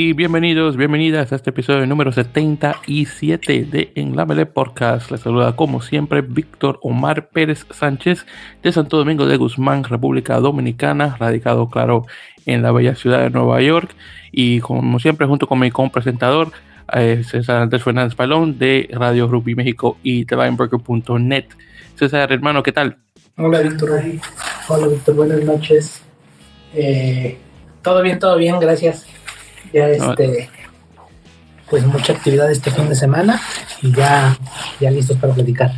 y bienvenidos, bienvenidas a este episodio número 77 de En la Mele Podcast. Les saluda como siempre Víctor Omar Pérez Sánchez de Santo Domingo de Guzmán, República Dominicana, radicado claro en la bella ciudad de Nueva York y como siempre junto con mi compresentador eh, César Andrés Fernández Palón de Radio Rugby México y TheLineBreaker.net. César, hermano, ¿qué tal? Hola Víctor, hola Víctor, buenas noches. Eh, todo bien, todo bien, gracias. Ya este, pues mucha actividad este fin de semana y ya, ya listos para platicar.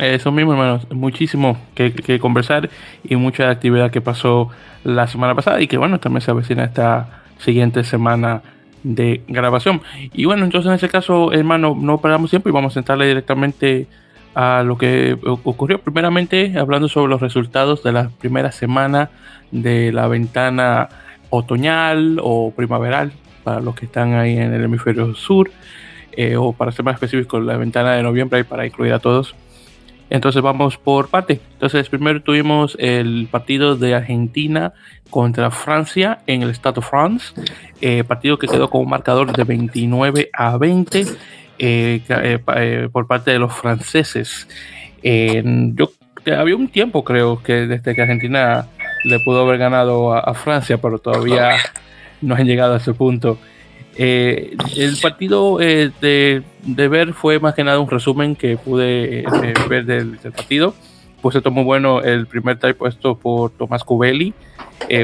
Eso mismo, hermanos, muchísimo que, conversar y mucha actividad que pasó la semana pasada y que bueno, también se avecina esta siguiente semana de grabación. Y bueno, entonces en ese caso, hermano, no perdamos tiempo y vamos a entrarle directamente a lo que ocurrió. Primeramente, hablando sobre los resultados de la primera semana de la ventana otoñal o primaveral para los que están ahí en el hemisferio sur, eh, o para ser más específico, la ventana de noviembre y para incluir a todos. Entonces vamos por parte. Entonces primero tuvimos el partido de Argentina contra Francia en el Stade de France, eh, partido que quedó con un marcador de 29 a 20 eh, por parte de los franceses. yo había un tiempo creo que desde que Argentina le pudo haber ganado a, Francia, pero todavía no han llegado a ese punto. Eh, el partido eh, de, ver fue más que nada un resumen que pude eh, ver del, partido. Pues esto muy bueno el primer try puesto por Tomás Cubelli,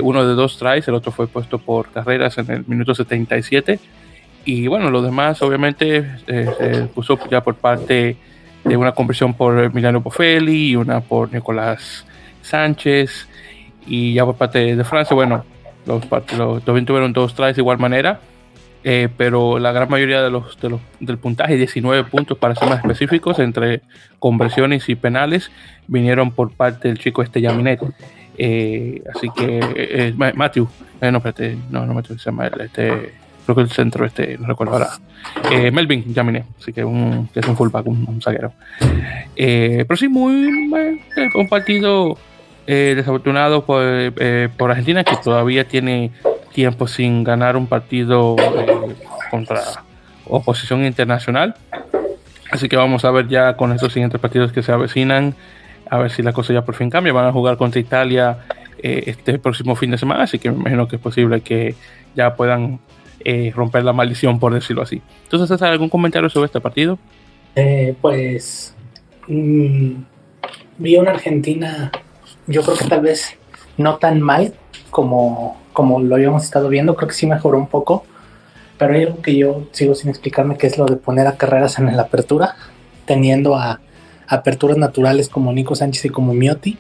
uno de dos tries, el otro fue puesto por Carreras en el minuto 77. Y bueno, los demás obviamente se puso ya por parte de una conversión por Emiliano Poffelli y una por Nicolás Sánchez. Y ya por parte de Francia, bueno, los, los también tuvieron dos tries de igual manera, eh, pero la gran mayoría los, de los, del puntaje, 19 puntos para ser más específicos, entre conversiones y penales, vinieron por parte del chico este Yaminet. Eh, así que, eh, Matthew, no, espérate, no, no Matthew, se llama este, creo que el centro este, no recuerdo ahora. Melvin Yaminet, así que, un, que es un fullback, un, un zaguero. pero sí, muy, un partido eh, desafortunado eh, por, Argentina, que todavía tiene tiempo sin ganar un partido eh, contra oposición internacional. Así que vamos a ver ya con estos siguientes partidos que se avecinan, a ver si la cosa ya por fin cambia. Van a jugar contra Italia este próximo fin de semana, así que me imagino que es posible que ya puedan romper la maldición, por decirlo así. Entonces, ¿has algún comentario sobre este partido? pues mm, vi una Argentina yo creo que tal vez no tan mal como, como lo habíamos estado viendo, creo que sí mejoró un poco, pero hay algo que yo sigo sin explicarme, que es lo de poner a carreras en la apertura, teniendo a, aperturas naturales como Nico Sánchez y como Miotti,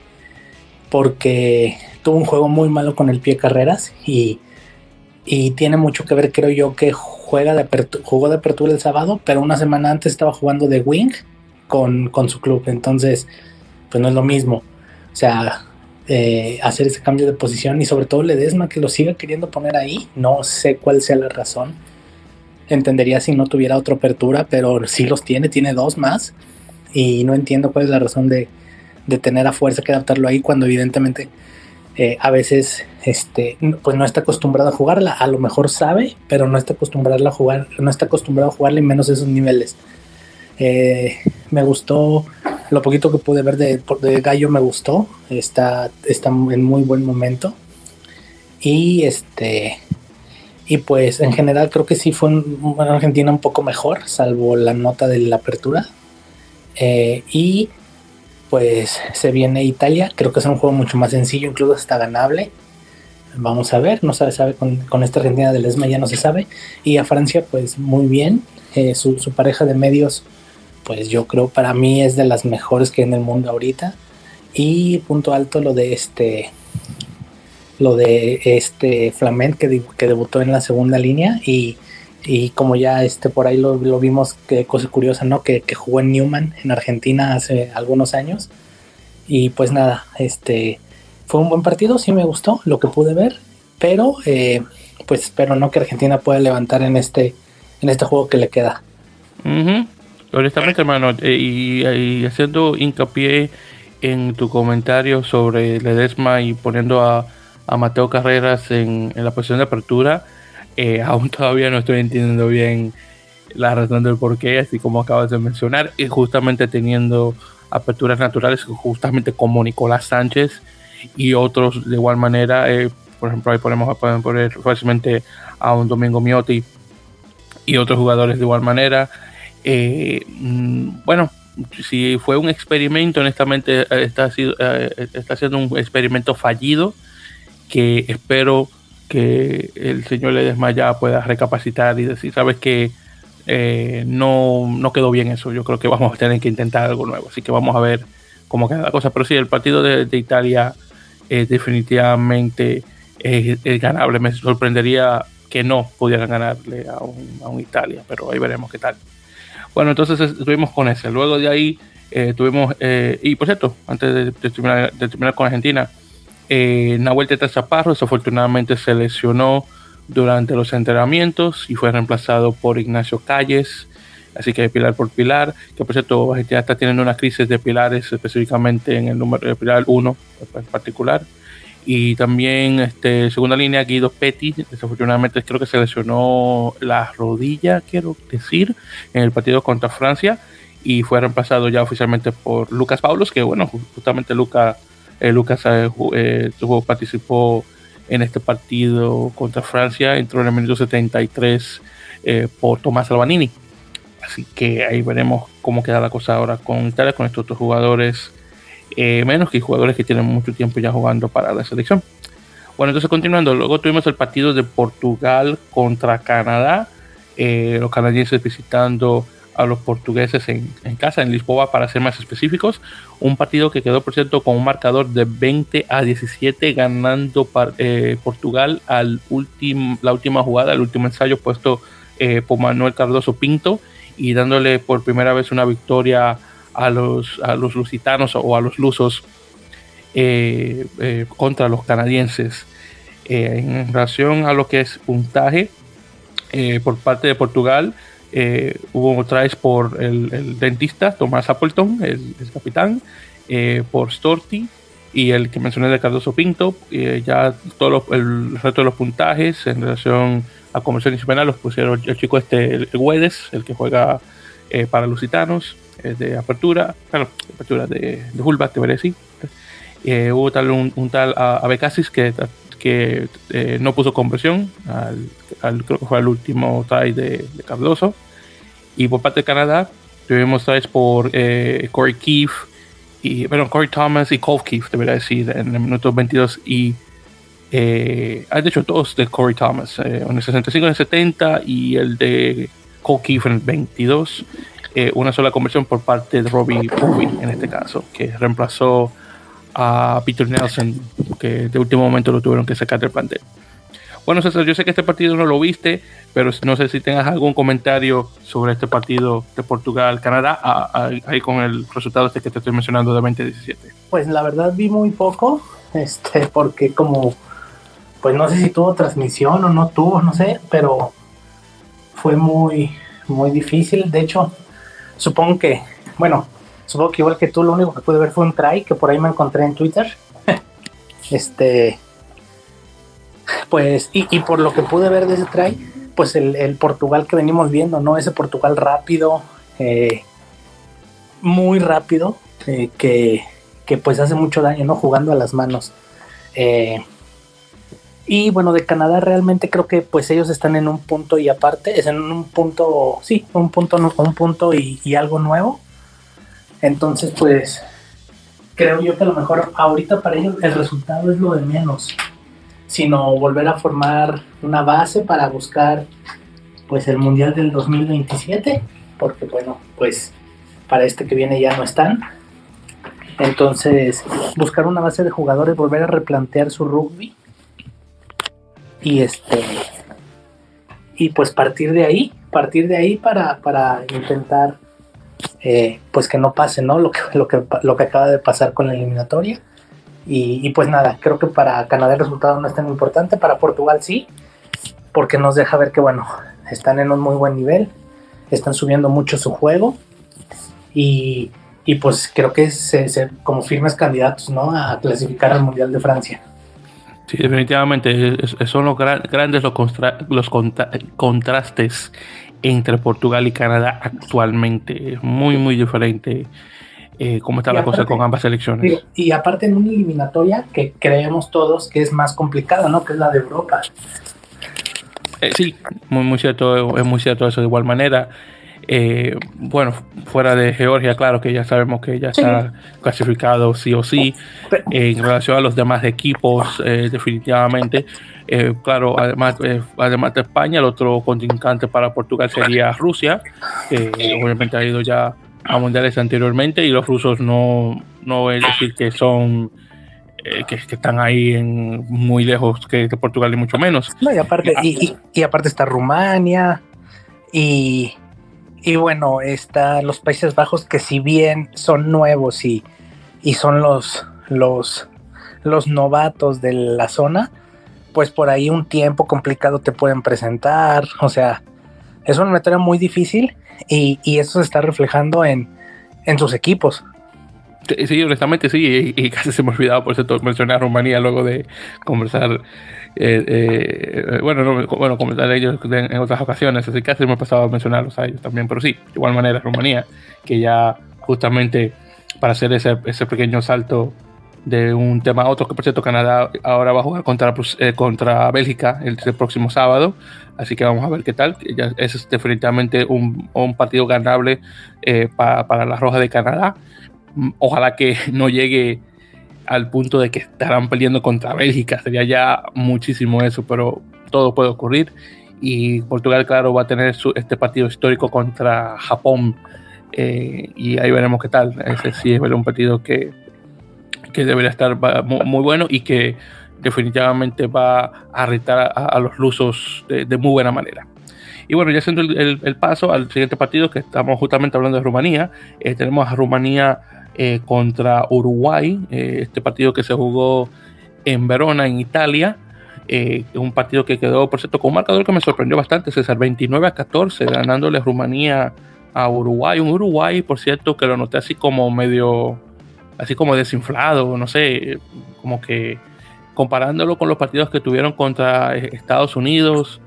porque tuvo un juego muy malo con el pie carreras y, y tiene mucho que ver, creo yo, que juega de jugó de apertura el sábado, pero una semana antes estaba jugando de wing con, con su club, entonces pues no es lo mismo. O sea, eh, hacer ese cambio de posición y sobre todo Ledesma que lo siga queriendo poner ahí. No sé cuál sea la razón. Entendería si no tuviera otra apertura, pero sí los tiene, tiene dos más. Y no entiendo cuál es la razón de, tener a fuerza que adaptarlo ahí cuando evidentemente eh, a veces este, pues no está acostumbrado a jugarla. A lo mejor sabe, pero no está acostumbrado a jugar, no está acostumbrado a jugarla en menos esos niveles. Eh, me gustó lo poquito que pude ver de, de Gallo me gustó. Está, está en muy buen momento. Y este. Y pues en general creo que sí fue una Argentina un poco mejor, salvo la nota de la apertura. Eh, y pues se viene Italia, creo que es un juego mucho más sencillo, incluso está ganable. Vamos a ver, no sabe, sabe con, esta Argentina del ESMA ya no se sabe. Y a Francia, pues muy bien. Eh, su, su, pareja de medios pues yo creo para mí es de las mejores que hay en el mundo ahorita. Y punto alto lo de este lo de este Flament que, que debutó en la segunda línea y, como ya este por ahí lo, vimos, que cosa curiosa, ¿no? Que, jugó en Newman en Argentina hace algunos años. Y pues nada, este fue un buen partido, sí me gustó lo que pude ver, pero eh, pues espero no que Argentina pueda levantar en este, en este juego que le queda. Honestamente, hermano, eh, y, haciendo hincapié en tu comentario sobre Ledesma y poniendo a, Mateo Carreras en, la posición de apertura. Eh, aún todavía no estoy entendiendo bien la razón del porqué, así como acabas de mencionar, y justamente teniendo aperturas naturales, justamente como Nicolás Sánchez y otros de igual manera. Eh, por ejemplo, ahí podemos poner fácilmente a un Domingo Miotti y otros jugadores de igual manera. Eh, mm, bueno, si fue un experimento, honestamente eh, está, está siendo un experimento fallido que espero que el señor Ledesma ya pueda recapacitar y decir, sabes que eh, no, no quedó bien eso. Yo creo que vamos a tener que intentar algo nuevo. Así que vamos a ver cómo queda la cosa. Pero sí, el partido de, Italia es definitivamente es, ganable. Me sorprendería que no pudieran ganarle a un, Italia, pero ahí veremos qué tal. Bueno, entonces estuvimos con ese. Luego de ahí eh, tuvimos, eh, y por cierto, antes de, terminar, de terminar, con Argentina, eh, Nahuel Teta Chaparro desafortunadamente se lesionó durante los entrenamientos y fue reemplazado por Ignacio Calles. Así que pilar por pilar, que por cierto ya está teniendo una crisis de pilares específicamente en el número de pilar 1 en particular. Y también este, segunda línea Guido Petty, desafortunadamente creo que se lesionó la rodilla, quiero decir, en el partido contra Francia y fue reemplazado ya oficialmente por Lucas Paulos, que bueno, justamente Luca, eh, Lucas eh, eh participó en este partido contra Francia. Entró en el minuto 73 eh, por Tomás Albanini. Así que ahí veremos cómo queda la cosa ahora con Italia, con estos otros jugadores, eh, menos que jugadores que tienen mucho tiempo ya jugando para la selección. Bueno, entonces continuando, luego tuvimos el partido de Portugal contra Canadá, eh, los canadienses visitando a los portugueses en, casa, en Lisboa, para ser más específicos. Un partido que quedó, por cierto, con un marcador de 20 a 17, ganando eh, Portugal al la última jugada, el último ensayo puesto eh, por Manuel Cardoso Pinto y dándole por primera vez una victoria a los, a los lusitanos o a los lusos eh, contra los canadienses. en relación a lo que es puntaje por parte de Portugal, eh, hubo otra vez por el, dentista Tomás Appleton, el, capitán, eh, por Storti y el que mencioné de Cardoso Pinto. Eh, ya todo el resto de los puntajes en relación a conversión penal los pusieron el chico este, el, el que juega para Lusitanos, de apertura, bueno, apertura de, de fullback, te decir. hubo tal, un, tal Abecasis que que no puso conversión, al, creo que fue el último try de, Cardoso. Y por parte de Canadá, tuvimos tries por eh, Corey Keefe, y, bueno, Corey Thomas y Cole Keefe, debería decir, en el minuto 22. Y eh, de hecho dos de Corey Thomas, eh, en el 65 en el 70 y el de Cole Keefe en el 22. Eh, una sola conversión por parte de Robbie Bowie en este caso, que reemplazó a Peter Nelson, que de último momento lo tuvieron que sacar del plantel. Bueno, César, yo sé que este partido no lo viste, pero no sé si tengas algún comentario sobre este partido de Portugal-Canadá, ahí con el resultado este que te estoy mencionando de 2017. Pues la verdad vi muy poco, este, porque como, pues no sé si tuvo transmisión o no tuvo, no sé, pero fue muy, muy difícil. De hecho, supongo que, bueno, Supongo que igual que tú, lo único que pude ver fue un try que por ahí me encontré en Twitter. este. Pues, y, por lo que pude ver de ese try, pues el, Portugal que venimos viendo, ¿no? Ese Portugal rápido, eh, muy rápido, eh, que, que, pues hace mucho daño, ¿no? Jugando a las manos. Eh, y bueno, de Canadá realmente creo que pues ellos están en un punto y aparte, es en un punto, sí, un punto, un punto y algo nuevo. Entonces, pues, creo yo que a lo mejor ahorita para ellos el resultado es lo de menos, sino volver a formar una base para buscar, pues, el Mundial del 2027, porque, bueno, pues, para este que viene ya no están. Entonces, buscar una base de jugadores, volver a replantear su rugby. Y este. Y pues partir de ahí, partir de ahí para, para intentar eh, pues que no pase, ¿no? Lo que, lo, que, lo que acaba de pasar con la eliminatoria. Y, pues nada, creo que para Canadá el resultado no es tan importante, para Portugal sí, porque nos deja ver que, bueno, están en un muy buen nivel, están subiendo mucho su juego y, y pues creo que se, se, como firmes candidatos ¿no? a clasificar al Mundial de Francia. Sí, definitivamente son los grandes los, los contrastes entre Portugal y Canadá actualmente. Es muy, muy diferente eh, cómo está la cosa con ambas selecciones. Y, aparte en una eliminatoria que creemos todos que es más complicada, ¿no? Que es la de Europa. Eh, sí, muy, muy cierto, es muy cierto eso de igual manera. Eh, bueno, fuera de Georgia, claro que ya sabemos que ya está clasificado sí o sí. en relación a los demás equipos, eh, definitivamente. Eh, claro, además, además de España, el otro contrincante para Portugal sería Rusia, que obviamente ha ido ya a mundiales anteriormente y los rusos no, no es decir que son que, están ahí en, muy lejos que de Portugal y mucho menos. y aparte, y aparte está Rumania y y bueno, está los Países Bajos que si bien son nuevos y, y son los, los, los novatos de la zona, pues por ahí un tiempo complicado te pueden presentar. O sea, es una materia muy difícil y, y eso se está reflejando en, en sus equipos. Sí, honestamente sí, y, casi se me ha olvidado por cierto mencionar a Rumanía luego de conversar, eh, eh, bueno, no, bueno, comentar ellos en, otras ocasiones, así que ha pasado a mencionarlos a ellos también, pero sí, de igual manera Rumanía, que ya justamente para hacer ese, ese pequeño salto de un tema a otro, que por cierto Canadá ahora va a jugar contra, eh, contra Bélgica el, próximo sábado, así que vamos a ver qué tal. Ya, es definitivamente un, un partido ganable para, para la Roja de Canadá ojalá que no llegue al punto de que estarán peleando contra Bélgica, sería ya muchísimo eso, pero todo puede ocurrir. Y Portugal, claro, va a tener este partido histórico contra Japón. Eh, y ahí veremos qué tal. Ese sí es un partido que, que debería estar muy, bueno y que definitivamente va a retar a, los rusos de, muy buena manera. Y bueno, ya haciendo el, paso al siguiente partido, que estamos justamente hablando de Rumanía, eh, tenemos a Rumanía eh, contra Uruguay, eh, este partido que se jugó en Verona, en Italia. Eh, un partido que quedó, por cierto, con un marcador que me sorprendió bastante, César, 29 a 14, ganándole Rumanía a Uruguay. Un Uruguay, por cierto, que lo noté así como medio, así como desinflado, no sé, como que comparándolo con los partidos que tuvieron contra Estados Unidos.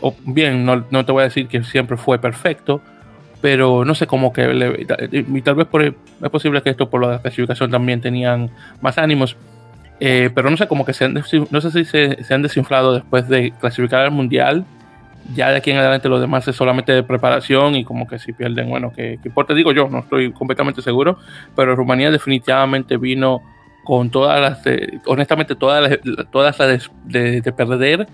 o bien, no, no, te voy a decir que siempre fue perfecto, pero no sé cómo que y tal vez por, es posible que esto por la clasificación también tenían más ánimos eh, pero no sé cómo que se han, no sé si se, han desinflado después de clasificar al mundial. Ya de aquí en adelante lo demás es solamente de preparación y como que si pierden bueno que, importa. Digo yo no estoy completamente seguro pero Rumanía definitivamente vino con todas las honestamente todas las todas las de, de perder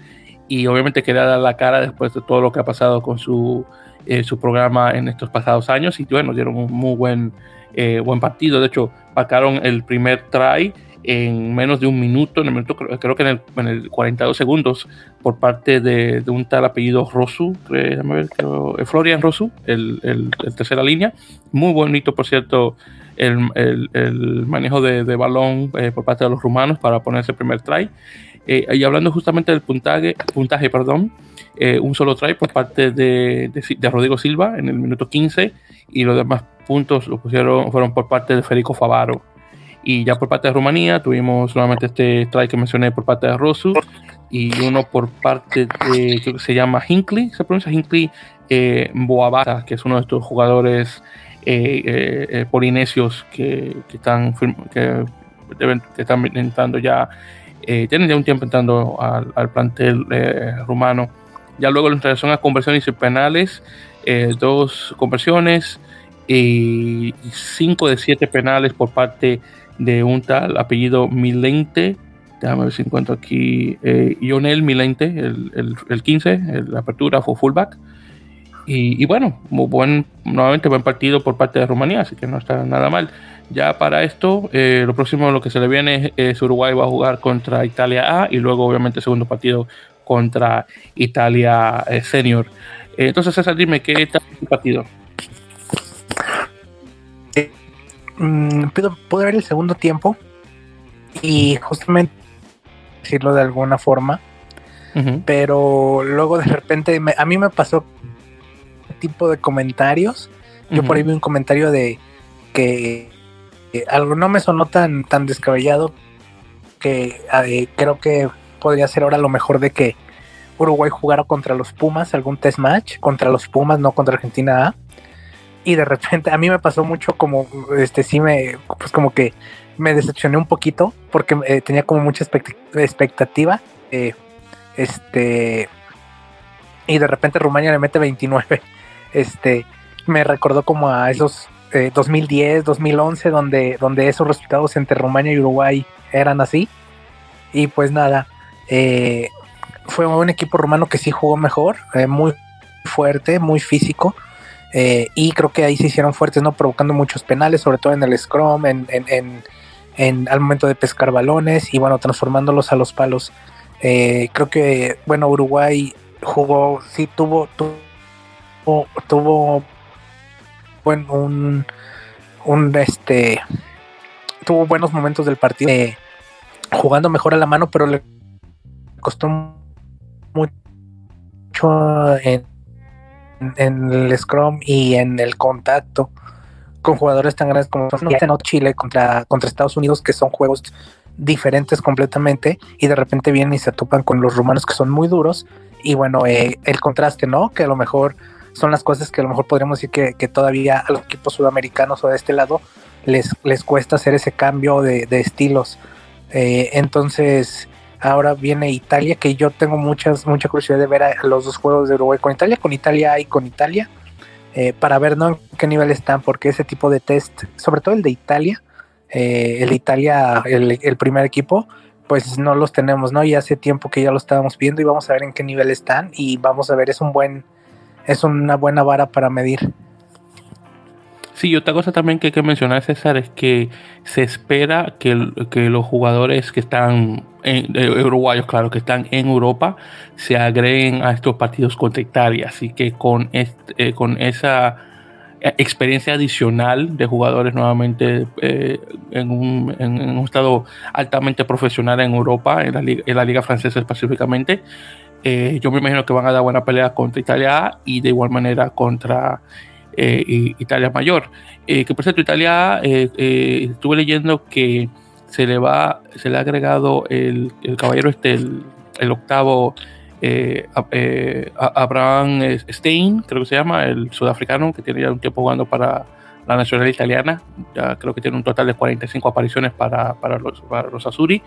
y obviamente quería dar la cara después de todo lo que ha pasado con su eh, su programa en estos pasados años y bueno, dieron un muy buen, eh, buen partido. De hecho, marcaron el primer try en menos de un minuto, en el minuto, creo que en el, en el 42 segundos, por parte de, de un tal apellido Rosu, ver, creo, eh, Florian Rosu, el, el, tercera línea. Muy bonito, por cierto, el, el manejo de, de balón por parte de los rumanos para ponerse el primer try. y hablando justamente del puntaje, puntaje perdón, eh, un solo try por parte de, Rodrigo Silva en el minuto 15 y los demás puntos pusieron, fueron por parte de Federico Favaro. Y ya por parte de Rumanía tuvimos nuevamente este try que mencioné por parte de Rosu y uno por parte de, creo que se llama Hinkley, se pronuncia Hinkley eh, Boabata, que es uno de estos jugadores eh, eh, polinesios que, están, que, que están entrando ya, tienen ya un tiempo entrando al, al plantel rumano ya luego en relación a conversiones y penales, eh, dos conversiones y cinco de siete penales por parte de un tal apellido Milente. Déjame ver si encuentro aquí. Eh, Ionel Milente, el, el, 15, la apertura fue fullback. Y, y, bueno, muy buen, nuevamente buen partido por parte de Rumanía, así que no está nada mal. Ya para esto, eh, lo próximo lo que se le viene es Uruguay va a jugar contra Italia A y luego obviamente segundo partido contra Italia eh, Senior. Eh, entonces, César, dime, ¿qué tal el partido? Mm, puedo, ver el segundo tiempo y justamente decirlo de alguna forma, pero luego de repente a mí me pasó tipo de comentarios. Yo por ahí vi un comentario de que algo no me sonó tan, tan descabellado que eh, creo que podría ser ahora lo mejor de que Uruguay jugara contra los Pumas, algún test match contra los Pumas, no contra Argentina. Y de repente a mí me pasó mucho como, este, sí me, pues como que me decepcioné un poquito porque eh, tenía como mucha expectativa. Eh, este, y de repente Rumania le mete 29. Este, me recordó como a esos 2010, eh, 2011, donde, donde esos resultados entre Rumania y Uruguay eran así. Y pues nada, eh, fue un equipo rumano que sí jugó mejor, eh, muy fuerte, muy físico. y creo que ahí se hicieron fuertes, ¿no? Provocando muchos penales, sobre todo en el scrum, en, en, en, al momento de pescar balones y bueno, transformándolos a los palos. creo que, bueno, Uruguay jugó, sí tuvo, tuvo, tuvo buen, un, un este tuvo buenos momentos del partido eh, jugando mejor a la mano, pero le costó mucho en, en el scrum y en el contacto con jugadores tan grandes como no, Chile contra, contra Estados Unidos, que son juegos diferentes completamente, y de repente vienen y se topan con los rumanos que son muy duros, y bueno, eh, el contraste, ¿no? Que a lo mejor son las cosas que a lo mejor podríamos decir que, todavía a los equipos sudamericanos o de este lado les, les cuesta hacer ese cambio de, estilos. Eh, entonces, ahora viene Italia, que yo tengo muchas, mucha curiosidad de ver los dos juegos de Uruguay con Italia, con Italia y con Italia, eh, para ver ¿no? en qué nivel están, porque ese tipo de test, sobre todo el de Italia, eh, el Italia, el, el, primer equipo, pues no los tenemos, ¿no? Y hace tiempo que ya lo estábamos viendo y vamos a ver en qué nivel están y vamos a ver, es un buen es una buena vara para medir. Sí, otra cosa también que hay que mencionar, César, es que se espera que, los jugadores que están, en, uruguayos, claro, que están en Europa, se agreguen a estos partidos contra Italia. Así que con, este, con esa experiencia adicional de jugadores nuevamente eh, en, un, en, un, estado altamente profesional en Europa, en la, en la liga francesa específicamente, eh, yo me imagino que van a dar buena pelea contra Italia y de igual manera contra eh, Italia Mayor. Eh, que por cierto, Italia estuve leyendo que se le va, se le ha agregado el, caballero este, el, octavo Abraham Stein, creo que se llama, el sudafricano que tiene ya un tiempo jugando para la nacional italiana. Ya creo que tiene un total de 45 apariciones para, para los, los Azuri.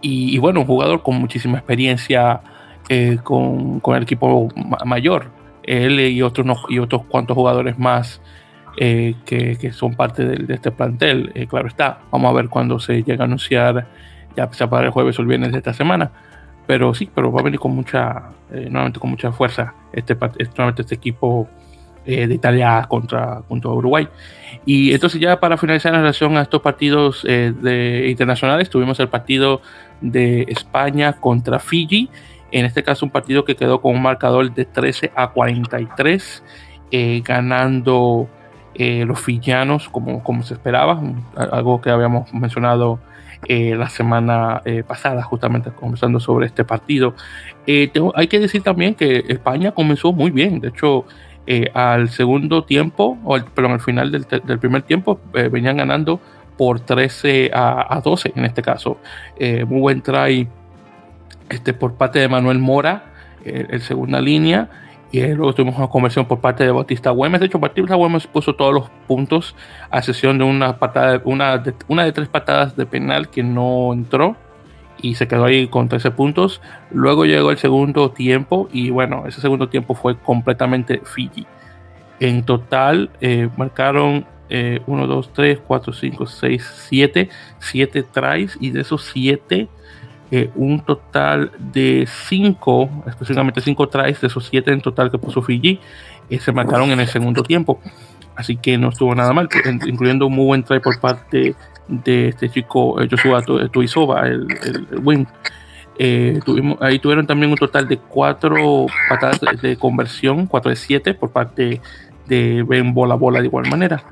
Y, y, bueno, un jugador con muchísima experiencia eh, con, el equipo mayor. Él y otros, y otros cuantos jugadores más eh, que, son parte de, este plantel. Eh, claro está, vamos a ver cuando se llega a anunciar, ya sea para el jueves o el viernes de esta semana. Pero sí, pero va a venir con mucha, nuevamente con mucha fuerza este, este, este equipo de Italia contra, contra Uruguay. Y entonces ya para finalizar en relación a estos partidos de, internacionales, tuvimos el partido de España contra Fiji en este caso, un partido que quedó con un marcador de 13 a 43, eh, ganando eh, los fillanos como, como se esperaba, algo que habíamos mencionado eh, la semana pasada, justamente conversando sobre este partido. hay que decir también que España comenzó muy bien, de hecho, al segundo tiempo, o perdón, al final del, primer tiempo, venían ganando por 13 a, a, 12 en este caso. muy buen try este, por parte de Manuel Mora, el, segunda línea. Y luego tuvimos una conversión por parte de Bautista Güemes. De hecho, Bautista Güemes puso todos los puntos a sesión de una patada, una de, una de tres patadas de penal que no entró y se quedó ahí con 13 puntos. Luego llegó el segundo tiempo y bueno, ese segundo tiempo fue completamente Fiji. En total eh, marcaron 1, 2, 3, 4, 5, 6, 7, 7 tries y de esos 7 eh, un total de 5, específicamente 5 tries, de esos 7 en total que puso Fiji, eh, se marcaron en el segundo tiempo. Así que no estuvo nada mal, incluyendo un muy buen try por parte de este chico eh, Joshua Tuisova, el, el, win. tuvimos, ahí tuvieron también un total de 4 patadas de, conversión, 4 de 7 por parte de Ben Bola Bola de igual manera.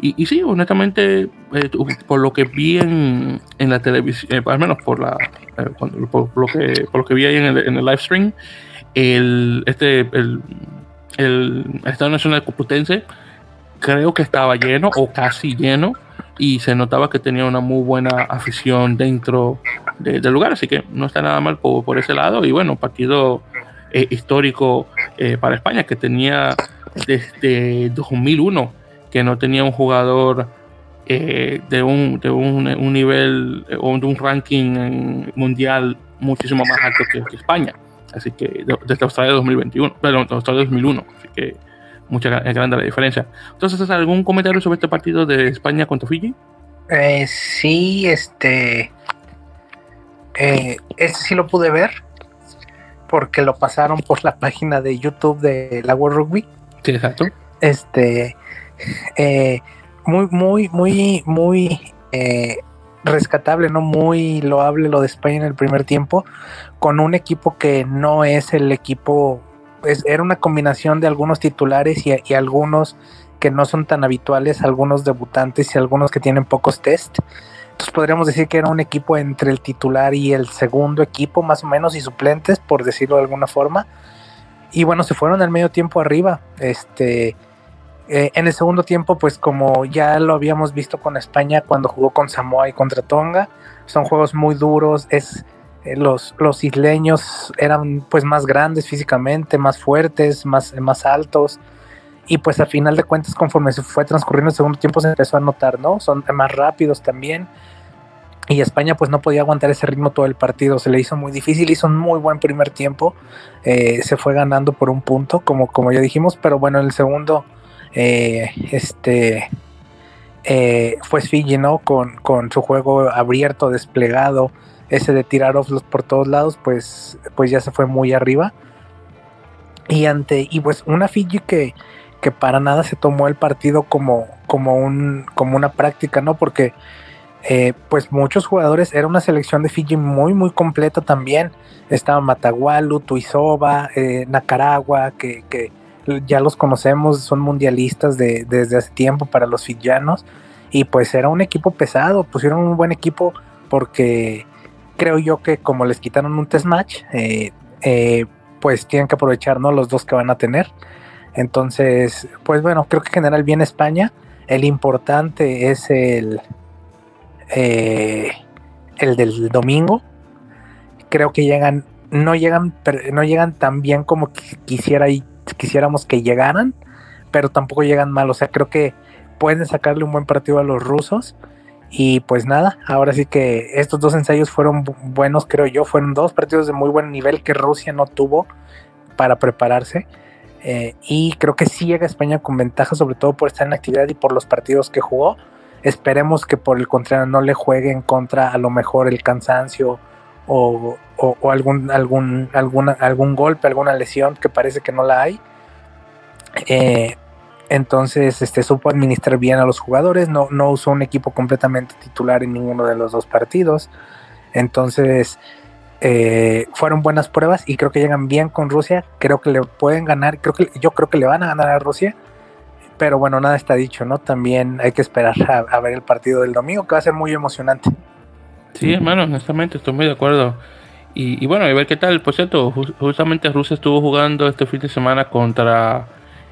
Y, sí, honestamente, por lo que vi en, en la televisión, al menos por la, eh, por, lo que, por lo que vi ahí en el, en el live stream, el, este, el, el Estado Nacional Complutense creo que estaba lleno o casi lleno y se notaba que tenía una muy buena afición dentro del lugar, así que no está nada mal por, ese lado. Y bueno, partido eh, histórico eh, para España que tenía desde 2001 que no tenía un jugador eh, de, un, de un, nivel o de un ranking mundial muchísimo más alto que, España. Así que desde Australia 2021, perdón, Australia 2001. Así que mucha es grande la diferencia. Entonces, ¿algún comentario sobre este partido de España contra Fiji? Eh, sí, este. Eh, este sí lo pude ver porque lo pasaron por la página de YouTube de la World Rugby. Sí, exacto. Este. Eh, muy, muy, muy, muy eh, rescatable, ¿no? Muy loable lo de España en el primer tiempo, con un equipo que no es el equipo, era una combinación de algunos titulares y, algunos que no son tan habituales, algunos debutantes y algunos que tienen pocos test. Entonces podríamos decir que era un equipo entre el titular y el segundo equipo, más o menos, y suplentes, por decirlo de alguna forma. Y bueno, se fueron al medio tiempo arriba. Este, eh, en el segundo tiempo, pues como ya lo habíamos visto con España cuando jugó con Samoa y contra Tonga, son juegos muy duros, es, eh, los, los isleños eran pues más grandes físicamente, más fuertes, más, más altos, y pues a final de cuentas conforme se fue transcurriendo el segundo tiempo se empezó a notar, ¿no? Son más rápidos también, y España pues no podía aguantar ese ritmo todo el partido, se le hizo muy difícil, hizo un muy buen primer tiempo, eh, se fue ganando por un punto, como, como ya dijimos, pero bueno, en el segundo eh, este eh, fue Fiji, ¿no? Con, con, su juego abierto, desplegado, ese de tirar offloads por todos lados, pues, pues ya se fue muy arriba. Y ante, y pues una Fiji que, que para nada se tomó el partido como, como, un, como una práctica, ¿no? Porque eh, pues muchos jugadores, era una selección de Fiji muy, muy completa también. Estaba Matagualu, Tuizova, eh, Nacaragua, que, ya los conocemos, son mundialistas de, desde hace tiempo para los fijianos y pues era un equipo pesado, pusieron un buen equipo porque creo yo que como les quitaron un test match, eh, eh, pues tienen que aprovechar ¿no? los dos que van a tener. Entonces, pues bueno, creo que general bien España. El importante es el, eh, el del domingo. Creo que llegan, no llegan, no llegan tan bien como quisiera y quisiéramos que llegaran, pero tampoco llegan mal. O sea, creo que pueden sacarle un buen partido a los rusos. Y pues nada, ahora sí que estos dos ensayos fueron buenos, creo yo. Fueron dos partidos de muy buen nivel que Rusia no tuvo para prepararse. Eh, y creo que sí llega España con ventaja, sobre todo por estar en actividad y por los partidos que jugó. Esperemos que por el contrario no le juegue en contra a lo mejor el cansancio o, algún, algún, algún golpe, alguna lesión que parece que no la hay. Eh, entonces, este, supo administrar bien a los jugadores, no, no usó un equipo completamente titular en ninguno de los dos partidos. Entonces, eh, fueron buenas pruebas y creo que llegan bien con Rusia. Creo que le pueden ganar, creo que yo creo que le van a ganar a Rusia. Pero bueno, nada está dicho, ¿no? También hay que esperar a, ver el partido del domingo, que va a ser muy emocionante. Sí, hermano, honestamente estoy muy de acuerdo. Y, bueno, a ver qué tal. Por cierto, justamente Rusia estuvo jugando este fin de semana contra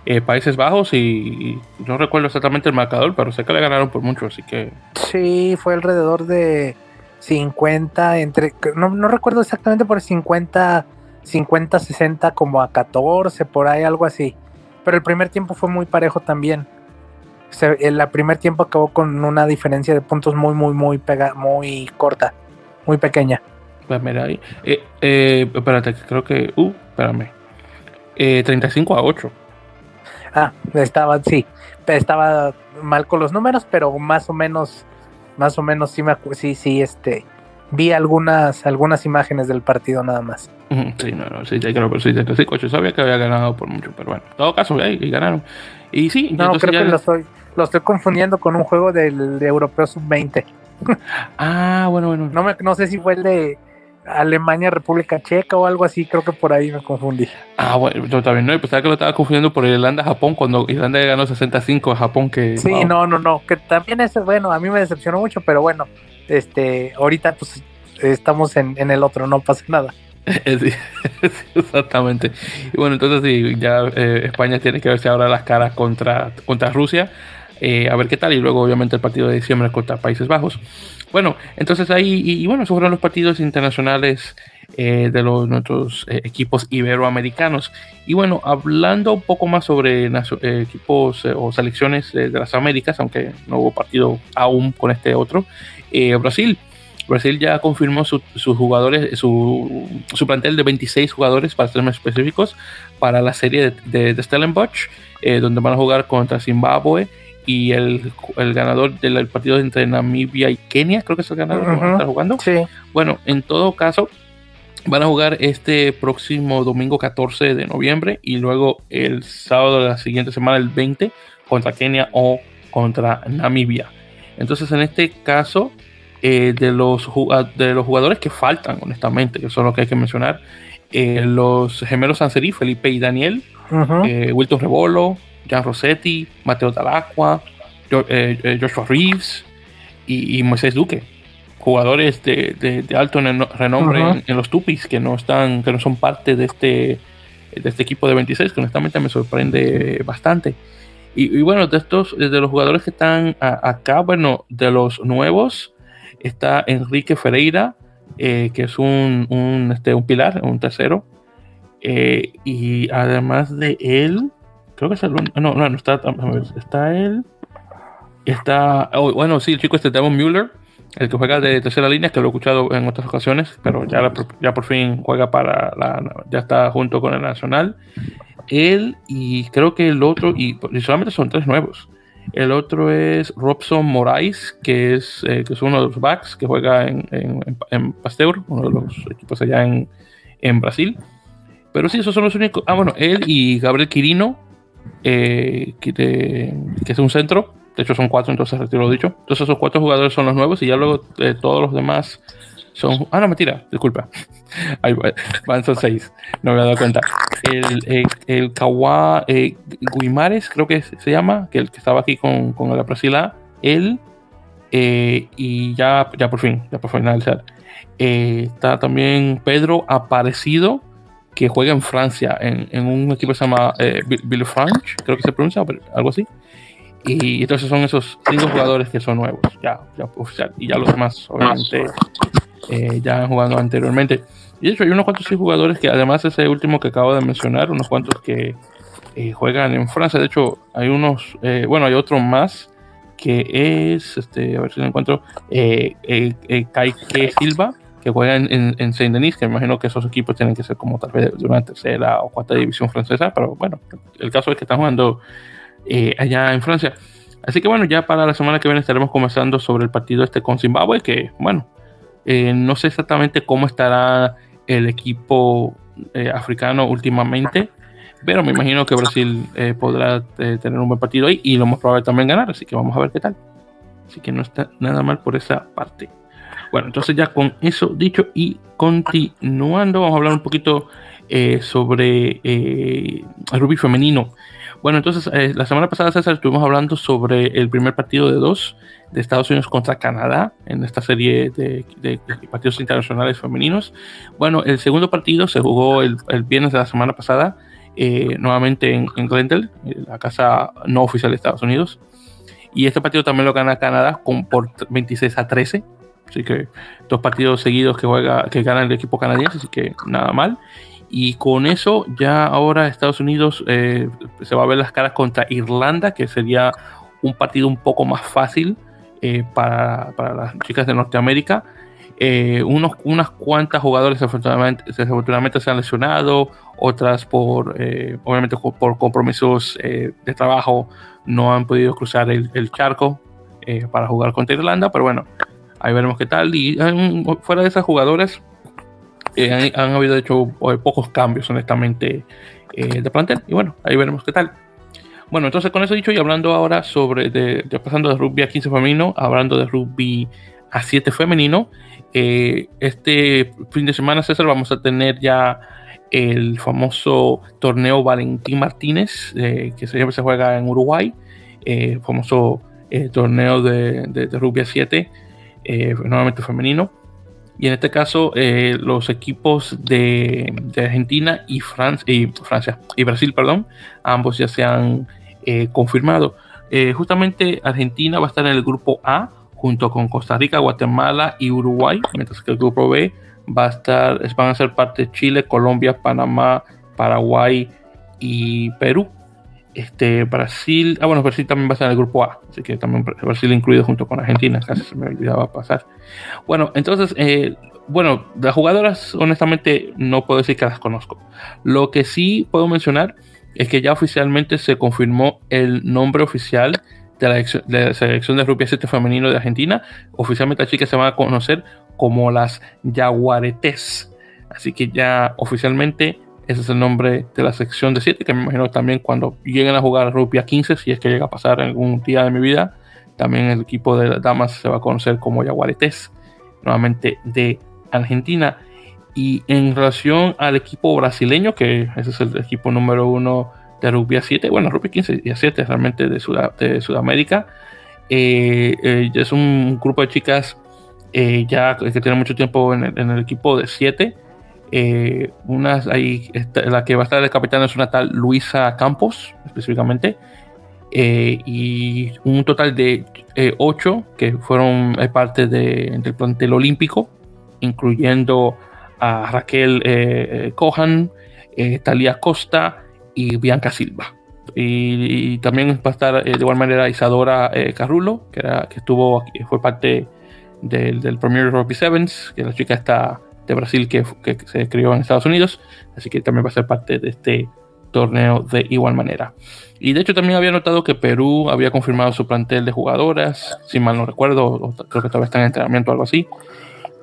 eh, Países Bajos y, no recuerdo exactamente el marcador, pero sé que le ganaron por mucho, así que... Sí, fue alrededor de 50, entre... No, no recuerdo exactamente por 50, 50, 60 como a 14, por ahí, algo así. Pero el primer tiempo fue muy parejo también. El primer tiempo acabó con una diferencia de puntos muy, muy, muy, pega, muy corta, muy pequeña. Pues mira ahí. Eh, eh, espérate, creo que... Uh, espérame. Eh, 35 a 8. Ah, estaba, sí, estaba mal con los números, pero más o menos, más o menos sí me sí, sí, este, vi algunas, algunas imágenes del partido nada más. Sí, no, no, sí, creo que sí, yo sabía que había ganado por mucho, pero bueno, en todo caso, ahí ganaron. Y sí, no, creo que lo estoy, lo estoy confundiendo con un juego del de Europeo Sub-20. ah, bueno, bueno. No, me, no sé si fue el de Alemania, República Checa o algo así, creo que por ahí me confundí. Ah, bueno, yo también no, y pensaba que lo estaba confundiendo por Irlanda-Japón, cuando Irlanda ganó 65 a Japón, que... Sí, no, no, no, que también es, bueno, a mí me decepcionó mucho, pero bueno, este, ahorita pues estamos en, el otro, no pasa nada. exactamente. Y bueno, entonces sí, ya eh, España tiene que verse ahora las caras contra, contra Rusia. Eh, a ver qué tal. Y luego, obviamente, el partido de diciembre contra Países Bajos. Bueno, entonces ahí, y, bueno, esos fueron los partidos internacionales eh, de los nuestros equipos iberoamericanos. Y bueno, hablando un poco más sobre equipos o selecciones de las Américas, aunque no hubo partido aún con este otro, Brasil Brasil ya confirmó sus jugadores, su, su, plantel de 26 jugadores, para ser más específicos, para la serie de, de, Stellenbosch, eh, donde van a jugar contra Zimbabue y el, el, ganador del partido entre Namibia y Kenia, creo que es el ganador que van a estar jugando. Sí. Bueno, en todo caso, van a jugar este próximo domingo 14 de noviembre y luego el sábado de la siguiente semana, el 20, contra Kenia o contra Namibia. Entonces, en este caso, eh, de, los, de los jugadores que faltan, honestamente, que son los que hay que mencionar. Eh, los gemelos Sanseri, Felipe y Daniel, eh, Wilton Rebolo, Jan Rossetti, Mateo Talacqua, Joshua Reeves y, Moisés Duque. Jugadores de, alto renombre en, los Tupis que no están, que no son parte de este, de este equipo de 26, que honestamente me sorprende bastante. Y, bueno, de estos, de los jugadores que están acá, bueno, de los nuevos, está Enrique Ferreira, eh, que es un, un, este, un pilar, un tercero. Eh, y además de él, creo que es el no, no, no está, está él. Está, oh, bueno, sí, el chico este Devon Mueller, el que juega de tercera línea, que lo he escuchado en otras ocasiones, pero ya, ya por fin juega para la, ya está junto con el Nacional. Él y creo que el otro, y solamente son tres nuevos. El otro es Robson Moraes, que es, eh, que es uno de los backs que juega en, en, Pasteur, uno de los equipos allá en, en, Brasil. Pero sí, esos son los únicos. Ah, bueno, él y Gabriel Quirino, eh, que, es un centro. De hecho, son cuatro, entonces retiro lo dicho. Entonces, esos cuatro jugadores son los nuevos y ya luego eh, todos los demás son. Ah, no, mentira, disculpa. Ahí van, son seis. No me he dado cuenta. El, el, el Kawa eh, Guimares, creo que se llama, que el que estaba aquí con, con la Brasila, él. Eh, y ya, ya por fin, ya por finalizar. Eh, está también Pedro Aparecido, que juega en Francia, en, en un equipo que se llama eh, Villefranche, creo que se pronuncia, algo así. Y entonces son esos cinco jugadores que son nuevos, ya, ya oficial. Y ya los demás, obviamente, eh, ya jugando anteriormente. Y de hecho hay unos cuantos jugadores que además ese último que acabo de mencionar, unos cuantos que eh, juegan en Francia. De hecho hay unos, eh, bueno, hay otro más que es, este, a ver si lo encuentro, Kaike Silva, que juega en, en, Saint Denis, que me imagino que esos equipos tienen que ser como tal vez de una tercera o cuarta división francesa, pero bueno, el caso es que están jugando allá en Francia. Así que bueno, ya para la semana que viene estaremos comenzando sobre el partido este con Zimbabue, que bueno, eh, no sé exactamente cómo estará el equipo eh, africano últimamente, pero me imagino que Brasil eh, podrá tener un buen partido ahí y lo más probable también ganar, así que vamos a ver qué tal. Así que no está nada mal por esa parte. Bueno, entonces ya con eso dicho y continuando, vamos a hablar un poquito sobre el rugby femenino. Bueno, entonces la semana pasada, César, estuvimos hablando sobre el primer partido de dos de Estados Unidos contra Canadá en esta serie de, partidos internacionales femeninos. Bueno, el segundo partido se jugó el, viernes de la semana pasada, eh, nuevamente en, Glendale, la casa no oficial de Estados Unidos. Y este partido también lo gana Canadá con, por 26 a 13. Así que dos partidos seguidos que juega, que gana el equipo canadiense, así que nada mal. Y con eso ya ahora Estados Unidos eh, se va a ver las caras contra Irlanda, que sería un partido un poco más fácil eh, para, para, las chicas de Norteamérica. Eh, unos, unas cuantas jugadores desafortunadamente, se han lesionado, otras por eh, obviamente por compromisos de trabajo no han podido cruzar el, el charco para jugar contra Irlanda, pero bueno, ahí veremos qué tal. Y fuera de esas jugadoras, han, han, habido de hecho pocos cambios honestamente de plantel, y bueno, ahí veremos qué tal. Bueno, entonces con eso dicho y hablando ahora sobre, de, pasando de rugby a 15 femenino, hablando de rugby a 7 femenino, eh, este fin de semana, César, vamos a tener ya el famoso torneo Valentín Martínez, eh, que siempre se juega en Uruguay, eh, famoso torneo de, de, rugby a 7, nuevamente femenino. Y en este caso, eh, los equipos de, Argentina y, y, Francia y Brasil, perdón, ambos ya se han eh, confirmado. Eh, justamente Argentina va a estar en el grupo A junto con Costa Rica, Guatemala y Uruguay, mientras que el grupo B va a estar, van a ser parte de Chile, Colombia, Panamá, Paraguay y Perú. Este, Brasil, ah bueno, Brasil también va a estar en el grupo A, así que también Brasil incluido junto con Argentina, casi se me olvidaba pasar. Bueno, entonces, eh, bueno, las jugadoras honestamente no puedo decir que las conozco. Lo que sí puedo mencionar es que ya oficialmente se confirmó el nombre oficial de la, selección de rugby 7 femenino de Argentina. Oficialmente las chicas se van a conocer como las Jaguaretes. Así que ya oficialmente ese es el nombre de la sección de 7, que me imagino también cuando lleguen a jugar rugby a 15, si es que llega a pasar algún día de mi vida, también el equipo de damas se va a conocer como Jaguaretes, nuevamente de Argentina. Y en relación al equipo brasileño, que ese es el equipo número uno de rugby a 7, bueno, rugby 15 y a 7 realmente de, de Sudamérica, eh, eh, es un grupo de chicas eh, ya que tiene mucho tiempo en el, en el equipo de 7 eh, unas ahí, la que va a estar de capitán es una tal Luisa Campos, específicamente. Eh, y un total de eh, ocho que fueron parte de, del plantel olímpico, incluyendo a Raquel Cohan, Talia Costa y Bianca Silva. Y, también va a estar de igual manera Isadora Carrulo, que, era, que estuvo fue parte del, del Premier Rugby Sevens, que la chica está de Brasil que, se crió en Estados Unidos, así que también va a ser parte de este torneo de igual manera. Y de hecho también había notado que Perú había confirmado su plantel de jugadoras, si mal no recuerdo, creo que todavía están en entrenamiento o algo así.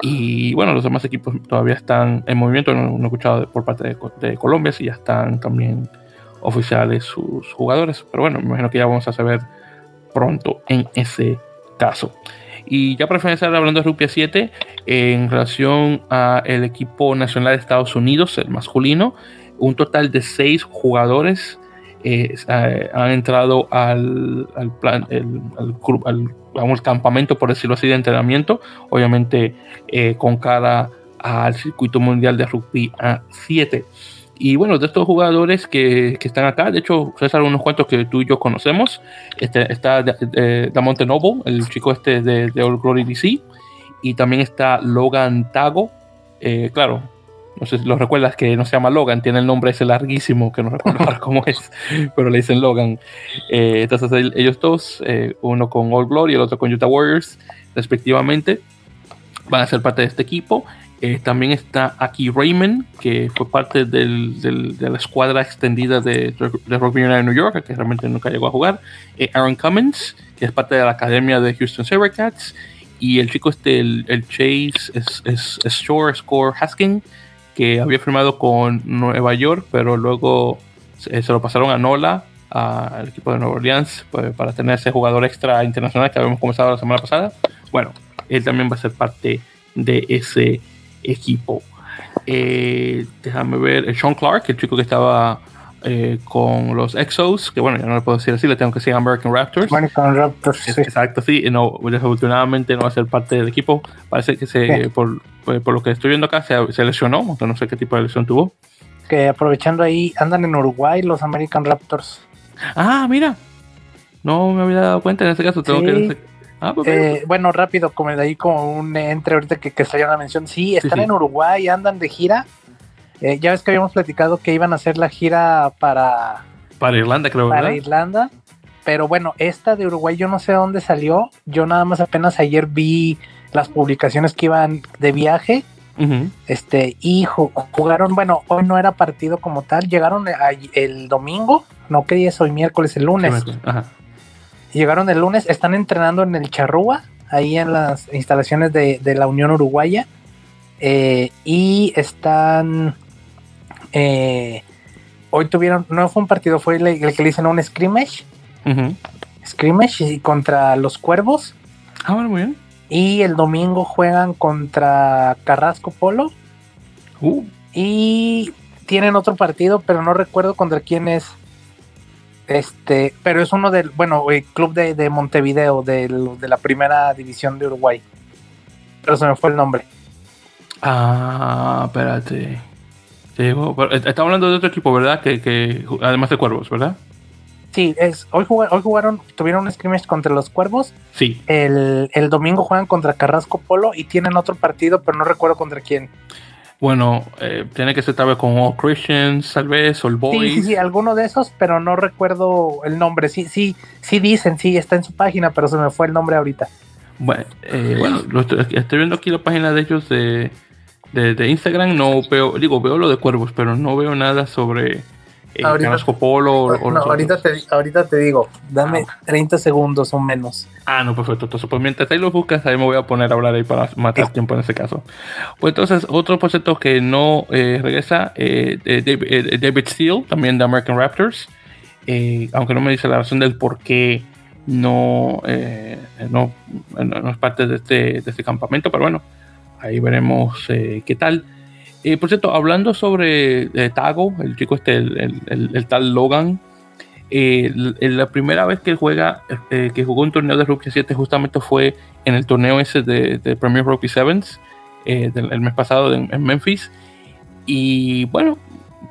Y bueno, los demás equipos todavía están en movimiento, no, he escuchado por parte de, Colombia si ya están también oficiales sus jugadores, pero bueno, me imagino que ya vamos a saber pronto en ese caso. Y ya para finalizar, hablando de Rugby 7, en relación al equipo nacional de Estados Unidos, el masculino, un total de seis jugadores eh, han entrado al, plan, al, campamento, por decirlo así, de entrenamiento, obviamente eh, con cara al circuito mundial de rugby a 7. Y bueno, de estos jugadores que, que, están acá, de hecho, César, unos cuantos que tú y yo conocemos. Este, está Damonte Noble, el chico este de, de All Glory DC. Y también está Logan Tago. Eh, claro, no sé si lo recuerdas que no se llama Logan, tiene el nombre ese larguísimo que no recuerdo cómo es, pero le dicen Logan. Eh, entonces ellos dos, eh, uno con All Glory y el otro con Utah Warriors, respectivamente, van a ser parte de este equipo. Eh, también está aquí Raymond, que fue parte del, de la escuadra extendida de, de Rugby United New York, que realmente nunca llegó a jugar. Eh, Aaron Cummins, que es parte de la academia de Houston Sabercats. Y el chico este, el, Chase es, es, Shore Score Haskin, que había firmado con Nueva York, pero luego se, lo pasaron a Nola, al equipo de Nueva Orleans, pues, para tener ese jugador extra internacional que habíamos comenzado la semana pasada. Bueno, él también va a ser parte de ese equipo. Eh, déjame ver, Sean Clark, el chico que estaba eh, con los Exos, que bueno, ya no le puedo decir así, le tengo que decir American Raptors. American Raptors, Exacto, sí, no, desafortunadamente no va a ser parte del equipo. Parece que se, por, por, lo que estoy viendo acá, se, lesionó, aunque no sé qué tipo de lesión tuvo. Que aprovechando ahí, andan en Uruguay los American Raptors. Ah, mira, no me había dado cuenta en ese caso, tengo que Ah, pues eh, bueno, rápido, como de ahí como un entre ahorita que, que salió una mención. Sí, están en Uruguay, andan de gira. Eh, ya ves que habíamos platicado que iban a hacer la gira para... Para Irlanda, creo. Para Irlanda. Pero bueno, esta de Uruguay yo no sé dónde salió. Yo nada más apenas ayer vi las publicaciones que iban de viaje. Este, y jugaron, bueno, hoy no era partido como tal, llegaron el domingo, no, ¿qué día es hoy? Miércoles, el lunes. Ajá. Llegaron el lunes, están entrenando en el Charrúa, ahí en las instalaciones de, la Unión Uruguaya. Eh, y están. Eh, hoy tuvieron, no fue un partido, fue el, que le dicen un scrimmage. Scrimmage y contra los cuervos. Ah, bueno, muy bien. Y el domingo juegan contra Carrasco Polo. Uh. Y tienen otro partido, pero no recuerdo contra quién es. Este, pero es uno del, bueno, el club de, Montevideo, de la primera división de Uruguay. Pero se me fue el nombre. Ah, espérate. Estamos hablando de otro equipo, ¿verdad? Que, que además de Cuervos, ¿verdad? Sí, es, hoy, jugaron, hoy jugaron, tuvieron un scrimmage contra los Cuervos. Sí. El, el domingo juegan contra Carrasco Polo y tienen otro partido, pero no recuerdo contra quién. Bueno, eh, tiene que ser tal vez con All Christians, tal vez, o el Boys. Sí, sí, sí, alguno de esos, pero no recuerdo el nombre. Sí, sí, sí dicen, sí, está en su página, pero se me fue el nombre ahorita. Bueno, eh, bueno estoy, viendo aquí la página de ellos de, de, Instagram. No veo, digo, veo lo de cuervos, pero no veo nada sobre eh, ahorita, Polo no, ahorita, te, ahorita te digo, dame 30 ah, segundos o menos. Ah, no, perfecto. Entonces, pues mientras ahí lo buscas, ahí me voy a poner a hablar ahí para matar tiempo en ese caso. Pues entonces, otro proyecto que no eh, regresa, eh, David, David Steele, también de American Raptors. aunque no me dice la razón del por qué no, no, no, es parte de este, de este campamento, pero bueno, ahí veremos qué tal. Por cierto, hablando sobre eh, Tago, el chico este, el, tal Logan, eh, la primera vez que juega, eh, que jugó un torneo de Rugby 7 justamente fue en el torneo ese de, Premier Rugby Sevens, el mes pasado en, Memphis. Y bueno,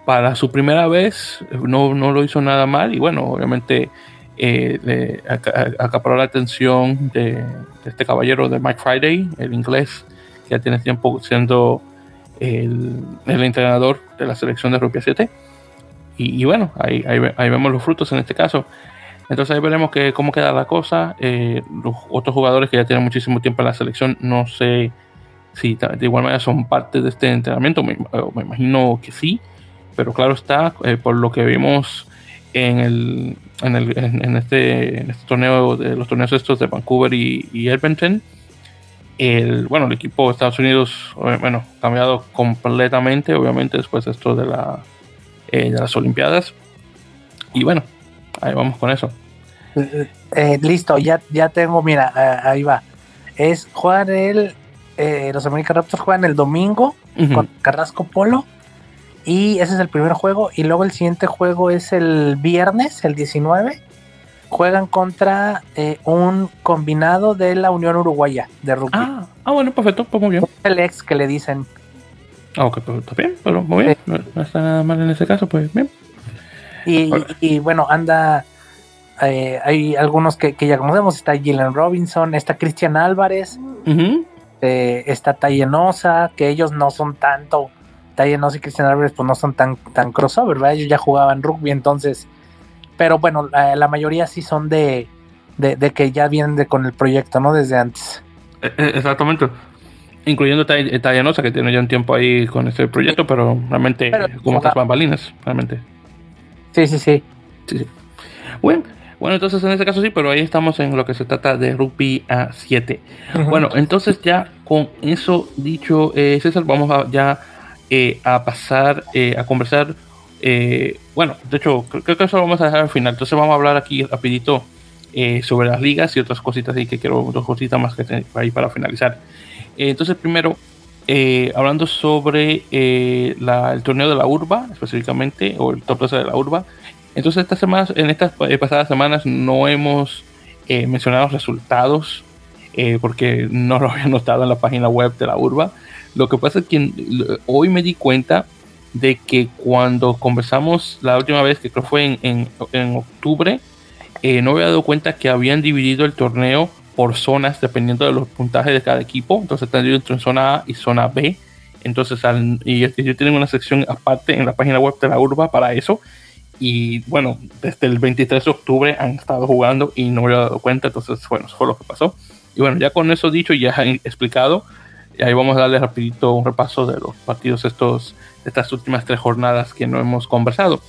para su primera vez no, lo hizo nada mal y bueno, obviamente acaparó la atención de, de, este caballero de Mike Friday, el inglés, que ya tiene tiempo siendo el, entrenador de la selección de Rupia 7. Y, bueno, ahí, ahí, vemos los frutos en este caso. Entonces ahí veremos que, cómo queda la cosa. Eh, los otros jugadores que ya tienen muchísimo tiempo en la selección, no sé si de igual manera son parte de este entrenamiento. Me, imagino que sí. Pero claro está, eh, por lo que vimos en, el, en, el, en, este, en este torneo, de los torneos estos de Vancouver y, y Edmonton, el, bueno, el equipo de Estados Unidos, bueno, cambiado completamente, obviamente, después de esto de, la, eh, de las Olimpiadas. Y bueno, ahí vamos con eso. Eh, eh, listo, ya, ya tengo, mira, ahí va. Es jugar el, los American Raptors juegan el domingo con Carrasco Polo. Y ese es el primer juego. Y luego el siguiente juego es el viernes, el 19 juegan contra eh, un combinado de la Unión Uruguaya de rugby. Ah, ah bueno, perfecto, pues muy bien. El ex que le dicen. Ah, ok, pues está bien, pero muy bien. No, está nada mal en ese caso, pues bien. Y, bueno, anda. Eh, hay algunos que, ya conocemos. Está Gillian Robinson, está Cristian Álvarez, eh, está Tayenosa, que ellos no son tanto. Tayenosa y Cristian Álvarez, pues no son tan, tan crossover, ¿verdad? Ellos ya jugaban rugby, entonces pero bueno, la, mayoría sí son de, que ya vienen de, con el proyecto, ¿no? Desde antes. Eh, eh, exactamente. Incluyendo Tayanosa, que tiene ya un tiempo ahí con este proyecto, pero realmente como otras bambalinas, realmente. Sí, sí, sí. sí, Bueno, bueno, entonces en este caso sí, pero ahí estamos en lo que se trata de rugby a 7. Bueno, entonces ya con eso dicho, eh, César, vamos a, ya a pasar a conversar eh, bueno, de hecho, creo, que eso lo vamos a dejar al final. Entonces vamos a hablar aquí rapidito eh, sobre las ligas y otras cositas y que quiero dos cositas más que ahí para finalizar. Eh, entonces, primero, hablando sobre el torneo de la urba, específicamente, o el top 13 de la urba. Entonces, estas semanas, en estas pasadas semanas no hemos mencionado resultados porque no lo había notado en la página web de la urba. Lo que pasa es que hoy me di cuenta de que cuando conversamos la última vez, que creo fue en, en, octubre, eh, no había dado cuenta que habían dividido el torneo por zonas dependiendo de los puntajes de cada equipo. Entonces están divididos entre zona A y zona B. Entonces, al, y ellos tienen una sección aparte en la página web de la urba para eso. Y bueno, desde el 23 de octubre han estado jugando y no me había dado cuenta. Entonces, bueno, eso fue lo que pasó. Y bueno, ya con eso dicho, ya he explicado. Y ahí vamos a darle rapidito un repaso de los partidos estos estas últimas tres jornadas que no hemos conversado.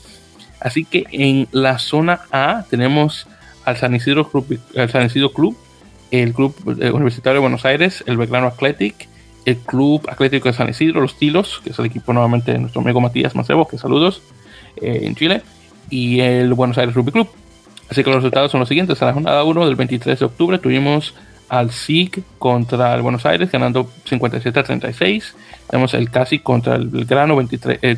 Así que en la zona A tenemos al San Isidro Club, San Club el Club eh, Universitario de Buenos Aires, el Belgrano Athletic, el Club Atlético de San Isidro, los Tilos, que es el equipo nuevamente de nuestro amigo Matías Macebo, que saludos, eh, en Chile, y el Buenos Aires Rugby Club. Así que los resultados son los siguientes. A la jornada 1 del 23 de octubre tuvimos al SIG contra el Buenos Aires, ganando 57 a 36. Tenemos el Casi contra el Belgrano, 23, eh,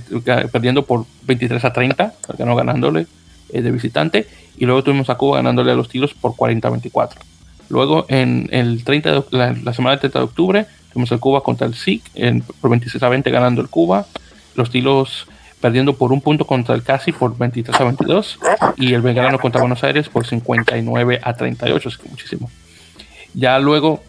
perdiendo por 23 a 30, ganó ganándole eh, de visitante. Y luego tuvimos a Cuba ganándole a los tiros por 40 a 24. Luego, en el 30 la, semana del 30 de octubre, Tuvimos el Cuba contra el SIC por 26 a 20 ganando el Cuba. Los Tilos perdiendo por un punto contra el Casi por 23 a 22 y el Belgrano contra Buenos Aires por 59 a 38, así que muchísimo. Ya luego,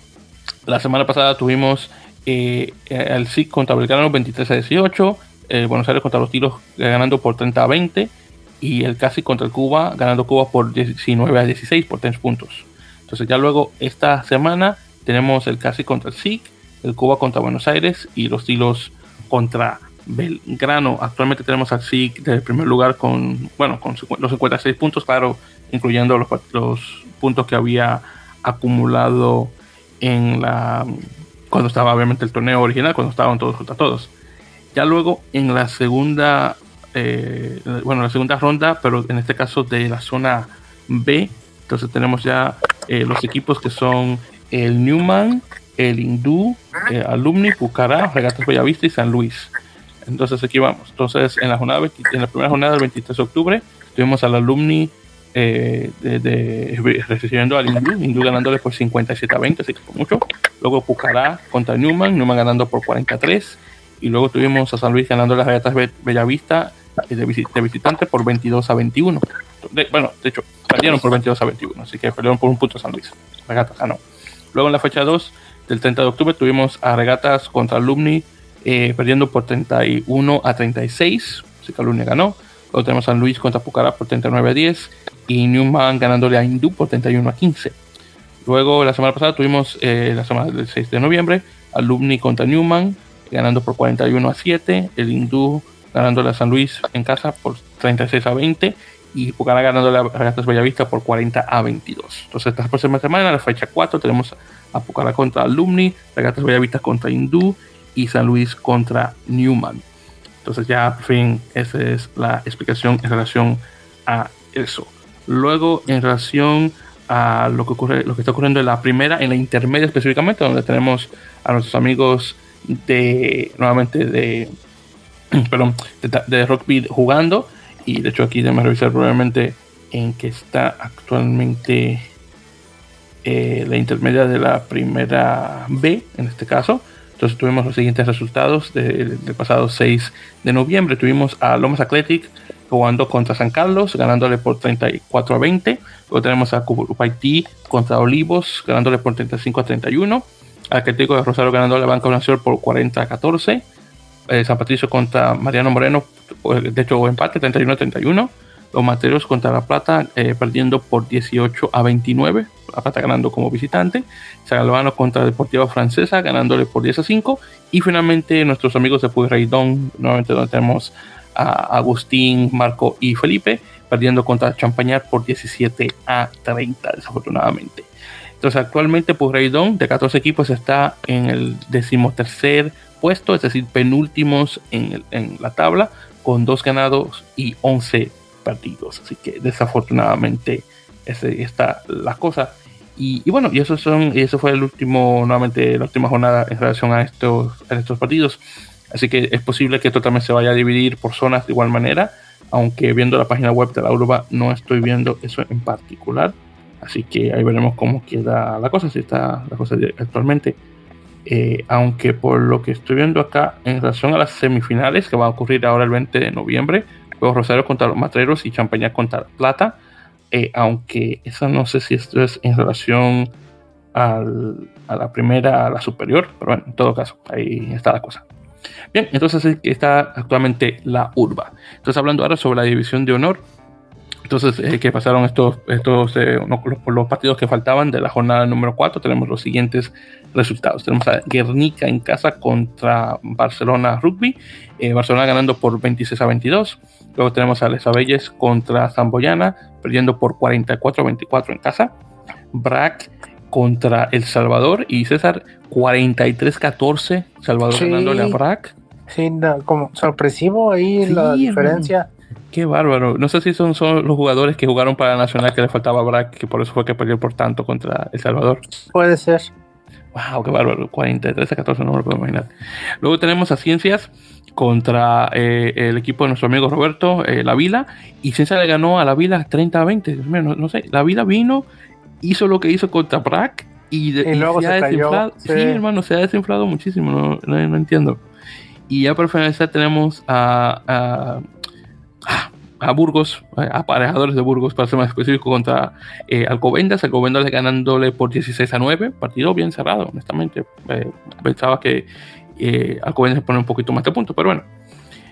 la semana pasada tuvimos eh, el SIC contra Belgrano 23 a 18, el Buenos Aires contra los Tilos ganando por 30 a 20 y el Casi contra el Cuba ganando Cuba por 19 a 16 por 3 puntos. Entonces ya luego esta semana tenemos el Casi contra el SIC, el Cuba contra Buenos Aires y los Tilos contra Belgrano. Actualmente tenemos al SIC del primer lugar con, bueno, con los 56 puntos, claro, incluyendo los, los puntos que había acumulado en la cuando estaba obviamente el torneo original, cuando estaban todos contra todos. Ya luego en la segunda, eh, bueno, la segunda ronda, pero en este caso de la zona B, entonces tenemos ya eh, los equipos que son el Newman, el Hindú, eh, Alumni, Pucará, Regatas Bellavista y San Luis. Entonces aquí vamos. Entonces en la jornada en la primera jornada del 23 de octubre tuvimos al Alumni eh, de, recibiendo al Hindú, Hindú ganándole por 57 a 20, así que por mucho. Luego Pucará contra Newman, Newman ganando por 43. Y luego tuvimos a San Luis ganando las Regatas Bellavista de, de visitante por 22 a 21. bueno, de hecho, perdieron por 22 a 21, así que perdieron por un punto San Luis. Regatas ganó. Luego en la fecha 2 del 30 de octubre tuvimos a Regatas contra Alumni eh, perdiendo por 31 a 36, así que Alumni ganó. Luego tenemos a San Luis contra Pucará por 39 a 10 y Newman ganándole a Hindú por 31 a 15. Luego la semana pasada tuvimos eh, la semana del 6 de noviembre, Alumni contra Newman ganando por 41 a 7, el Hindú ganándole a San Luis en casa por 36 a 20 y Pucará ganándole a Regatas Bellavista por 40 a 22. Entonces, esta próxima semana, la fecha 4, tenemos a Pucará contra Alumni, Regatas Bellavista contra Hindú y San Luis contra Newman. Entonces, ya por fin, esa es la explicación en relación a eso. Luego, en relación a lo que ocurre, lo que está ocurriendo en la primera, en la intermedia específicamente, donde tenemos a nuestros amigos de nuevamente de perdón, de, de rugby jugando y de hecho aquí déjame revisar probablemente en que está actualmente eh, la intermedia de la primera B en este caso. Entonces tuvimos los siguientes resultados del pasado 6 de noviembre. Tuvimos a Lomas Athletic jugando contra San Carlos, ganándole por 34 a 20. Luego tenemos a Cupaití contra Olivos, ganándole por 35 a 31. Atlético de Rosario ganándole a Banca Nacional por 40 a 14. Eh, San Patricio contra Mariano Moreno, pues, de hecho empate 31 a 31. Los Materos contra La Plata eh, perdiendo por 18 a 29. La Plata ganando como visitante. Salvano contra Deportiva Francesa ganándole por 10 a 5. Y finalmente nuestros amigos de Puyraidón, nuevamente donde tenemos a Agustín, Marco y Felipe, perdiendo contra Champañar por 17 a 30, desafortunadamente. Entonces actualmente Puyraidón de 14 equipos está en el decimotercer puesto, es decir, penúltimos en, la tabla, con dos ganados y 11 partidos. Así que desafortunadamente ese, está la cosa. Y, bueno, y eso, son, y eso fue el último, nuevamente, la última jornada en relación a estos, a estos partidos. Así que es posible que esto también se vaya a dividir por zonas de igual manera, aunque viendo la página web de la Urba no estoy viendo eso en particular. Así que ahí veremos cómo queda la cosa, si está la cosa actualmente. Eh, aunque por lo que estoy viendo acá en relación a las semifinales que van a ocurrir ahora el 20 de noviembre, juego Rosario contra los Matreros y Champaña contra Plata, eh, aunque esa no sé si esto es en relación a la primera, a la superior, pero bueno, en todo caso, ahí está la cosa. Bien, entonces está actualmente la urba. Entonces hablando ahora sobre la división de honor, entonces, eh, que pasaron estos, estos eh, los, partidos que faltaban de la jornada número 4, tenemos los siguientes resultados. Tenemos a Guernica en casa contra Barcelona Rugby, eh, Barcelona ganando por 26 a 22. Luego tenemos a Les Abelles contra Zamboyana, perdiendo por 44 a 24 en casa. Brac contra El Salvador y César 43 a 14, Salvador ganándole a Brac. Sí, como sorpresivo ahí la diferencia. Qué bárbaro. No sé si son, son los jugadores que jugaron para la Nacional que le faltaba a Brack, que por eso fue que perdió por tanto contra El Salvador. Puede ser. Wow, qué bárbaro. 43 a 14, no me lo puedo imaginar. Luego tenemos a Ciencias contra eh, el equipo de nuestro amigo Roberto, eh, La Vila. Y Ciencias le ganó a La Vila 30 a 20. no, sé. La Vila vino, hizo lo que hizo contra Brack Y, luego se, cayó. Sí. hermano, se ha desinflado muchísimo, no, entiendo. Y ya para finalizar tenemos a, a, Burgos, aparejadores de Burgos para ser más específico, contra eh, Alcobendas. Alcobendas ganándole por 16 a 9, partido bien cerrado, honestamente. Eh, pensaba que eh, Alcobendas se pone un poquito más de punto, pero bueno.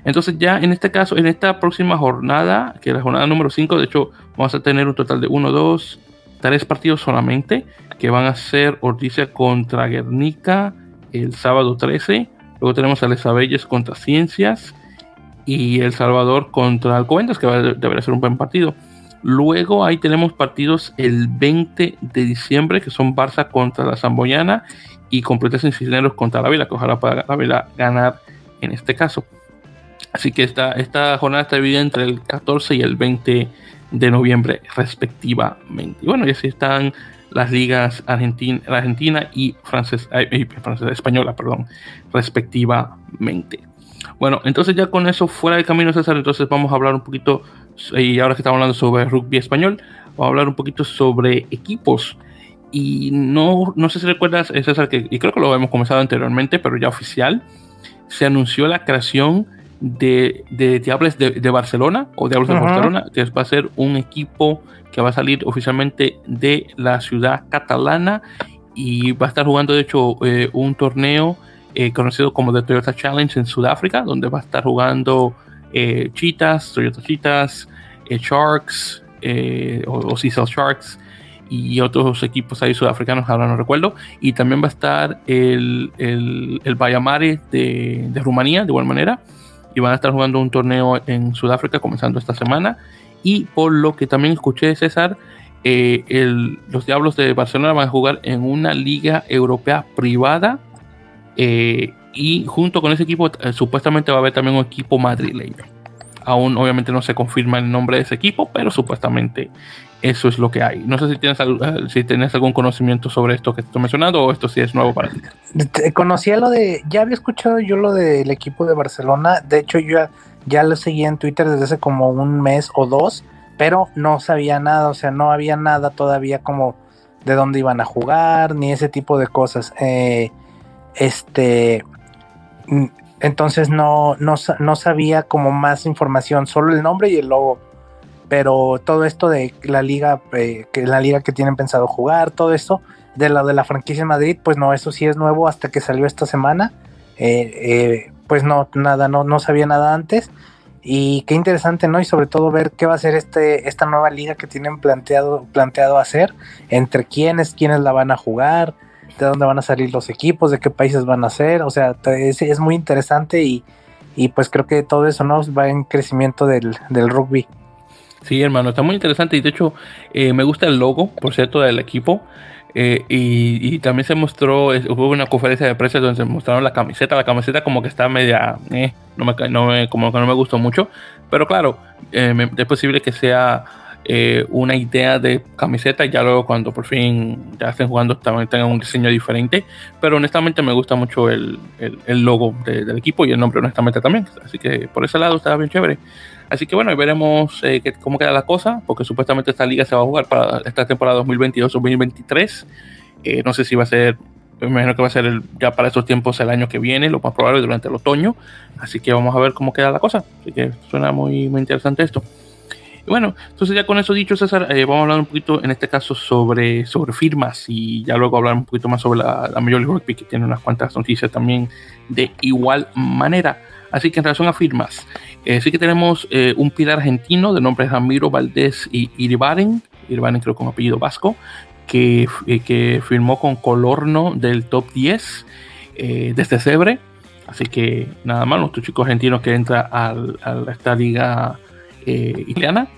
Entonces ya en este caso, en esta próxima jornada, que es la jornada número 5, de hecho vamos a tener un total de 1, 2, 3 partidos solamente, que van a ser Orticia contra Guernica el sábado 13, luego tenemos a Les contra Ciencias y El Salvador contra Alcobendas, que debería ser un buen partido. Luego ahí tenemos partidos el 20 de diciembre, que son Barça contra la Zamboyana y Completas Cisneros contra la Vila, que ojalá pueda la Vila ganar en este caso. Así que esta, esta jornada está dividida entre el 14 y el 20 de noviembre respectivamente. Y bueno, y así están las ligas argentina, argentina y española, perdón, respectivamente. Bueno, entonces ya con eso fuera de camino, César, entonces vamos a hablar un poquito, y ahora que estamos hablando sobre rugby español, vamos a hablar un poquito sobre equipos. Y no, no sé si recuerdas, César, que, y creo que lo hemos comenzado anteriormente, pero ya oficial, se anunció la creación de, de Diables de, Barcelona o Diablos de Barcelona, que va a ser un equipo que va a salir oficialmente de la ciudad catalana y va a estar jugando de hecho eh, un torneo eh, conocido como The Toyota Challenge en Sudáfrica, donde va a estar jugando eh, Cheetahs, Toyota Cheetahs, Sharks o, o Sharks y otros equipos ahí sudafricanos, ahora no recuerdo. Y también va a estar el, el, el Bayamare de, de Rumanía, de igual manera y van a estar jugando un torneo en Sudáfrica comenzando esta semana. Y por lo que también escuché, César, eh, los Diablos de Barcelona van a jugar en una liga europea privada. Eh, y junto con ese equipo, eh, supuestamente va a haber también un equipo madrileño. Aún obviamente no se confirma el nombre de ese equipo, pero supuestamente eso es lo que hay. No sé si tienes, eh, si tienes algún conocimiento sobre esto que estoy mencionando o esto sí es nuevo para ti. Conocía lo de, ya había escuchado yo lo del equipo de Barcelona, de hecho yo ya, lo seguía en Twitter desde hace como un mes o dos, pero no sabía nada, o sea, no había nada todavía como de dónde iban a jugar, ni ese tipo de cosas. Eh, este, mm, entonces no, no, no sabía como más información, solo el nombre y el logo pero todo esto de la liga, eh, que la liga que tienen pensado jugar, todo esto de la de la franquicia en Madrid, pues no, eso sí es nuevo hasta que salió esta semana. Eh, eh, pues no, nada, no, no sabía nada antes. Y qué interesante, ¿no? Y sobre todo ver qué va a ser este, esta nueva liga que tienen planteado, planteado hacer, entre quiénes, quiénes la van a jugar, de dónde van a salir los equipos, de qué países van a ser. O sea, es, es muy interesante y, y, pues creo que todo eso, ¿no? Va en crecimiento del, del rugby. Sí, hermano, está muy interesante y de hecho eh, me gusta el logo, por cierto, del equipo. Eh, y, también se mostró, hubo una conferencia de prensa donde se mostraron la camiseta. La camiseta como que está media, eh, no me, no me, como que no me gustó mucho. Pero claro, es posible que sea una idea de camiseta. Ya luego cuando por fin ya estén jugando también tengan un diseño diferente. Pero honestamente me gusta mucho el, el, logo del equipo y el nombre honestamente también. Así que por ese lado está bien chévere. Así que bueno, veremos eh, cómo queda la cosa, porque supuestamente esta liga se va a jugar para esta temporada 2022-2023. Eh, no sé si va a ser, me imagino que va a ser ya para estos tiempos el año que viene, lo más probable durante el otoño. Así que vamos a ver cómo queda la cosa. Así que suena muy, muy interesante esto. Y bueno, entonces ya con eso dicho, César, eh, vamos a hablar un poquito en este caso sobre, sobre firmas y ya luego hablar un poquito más sobre la, la Major League Rugby, que tiene unas cuantas noticias también de igual manera. Así que en relación a firmas, eh, sí que tenemos eh, un pilar argentino de nombre Ramiro Valdés y Iribaren, Iribaren creo con apellido vasco, que, eh, que firmó con Colorno del top 10 desde Cebre. Así que nada más, nuestro chico argentino que entra al, a esta liga italiana.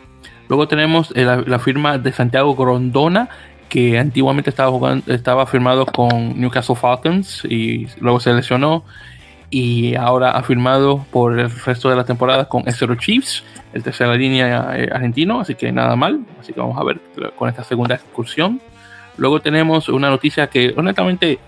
Luego tenemos la, firma de Santiago Grondona, que antiguamente estaba, jugando, estaba firmado con Newcastle Falcons y luego se lesionó y ahora ha firmado por el resto de la temporada con Estero Chiefs, el tercera línea eh, argentino, así que nada mal, así que vamos a ver con esta segunda excursión. Luego tenemos una noticia que honestamente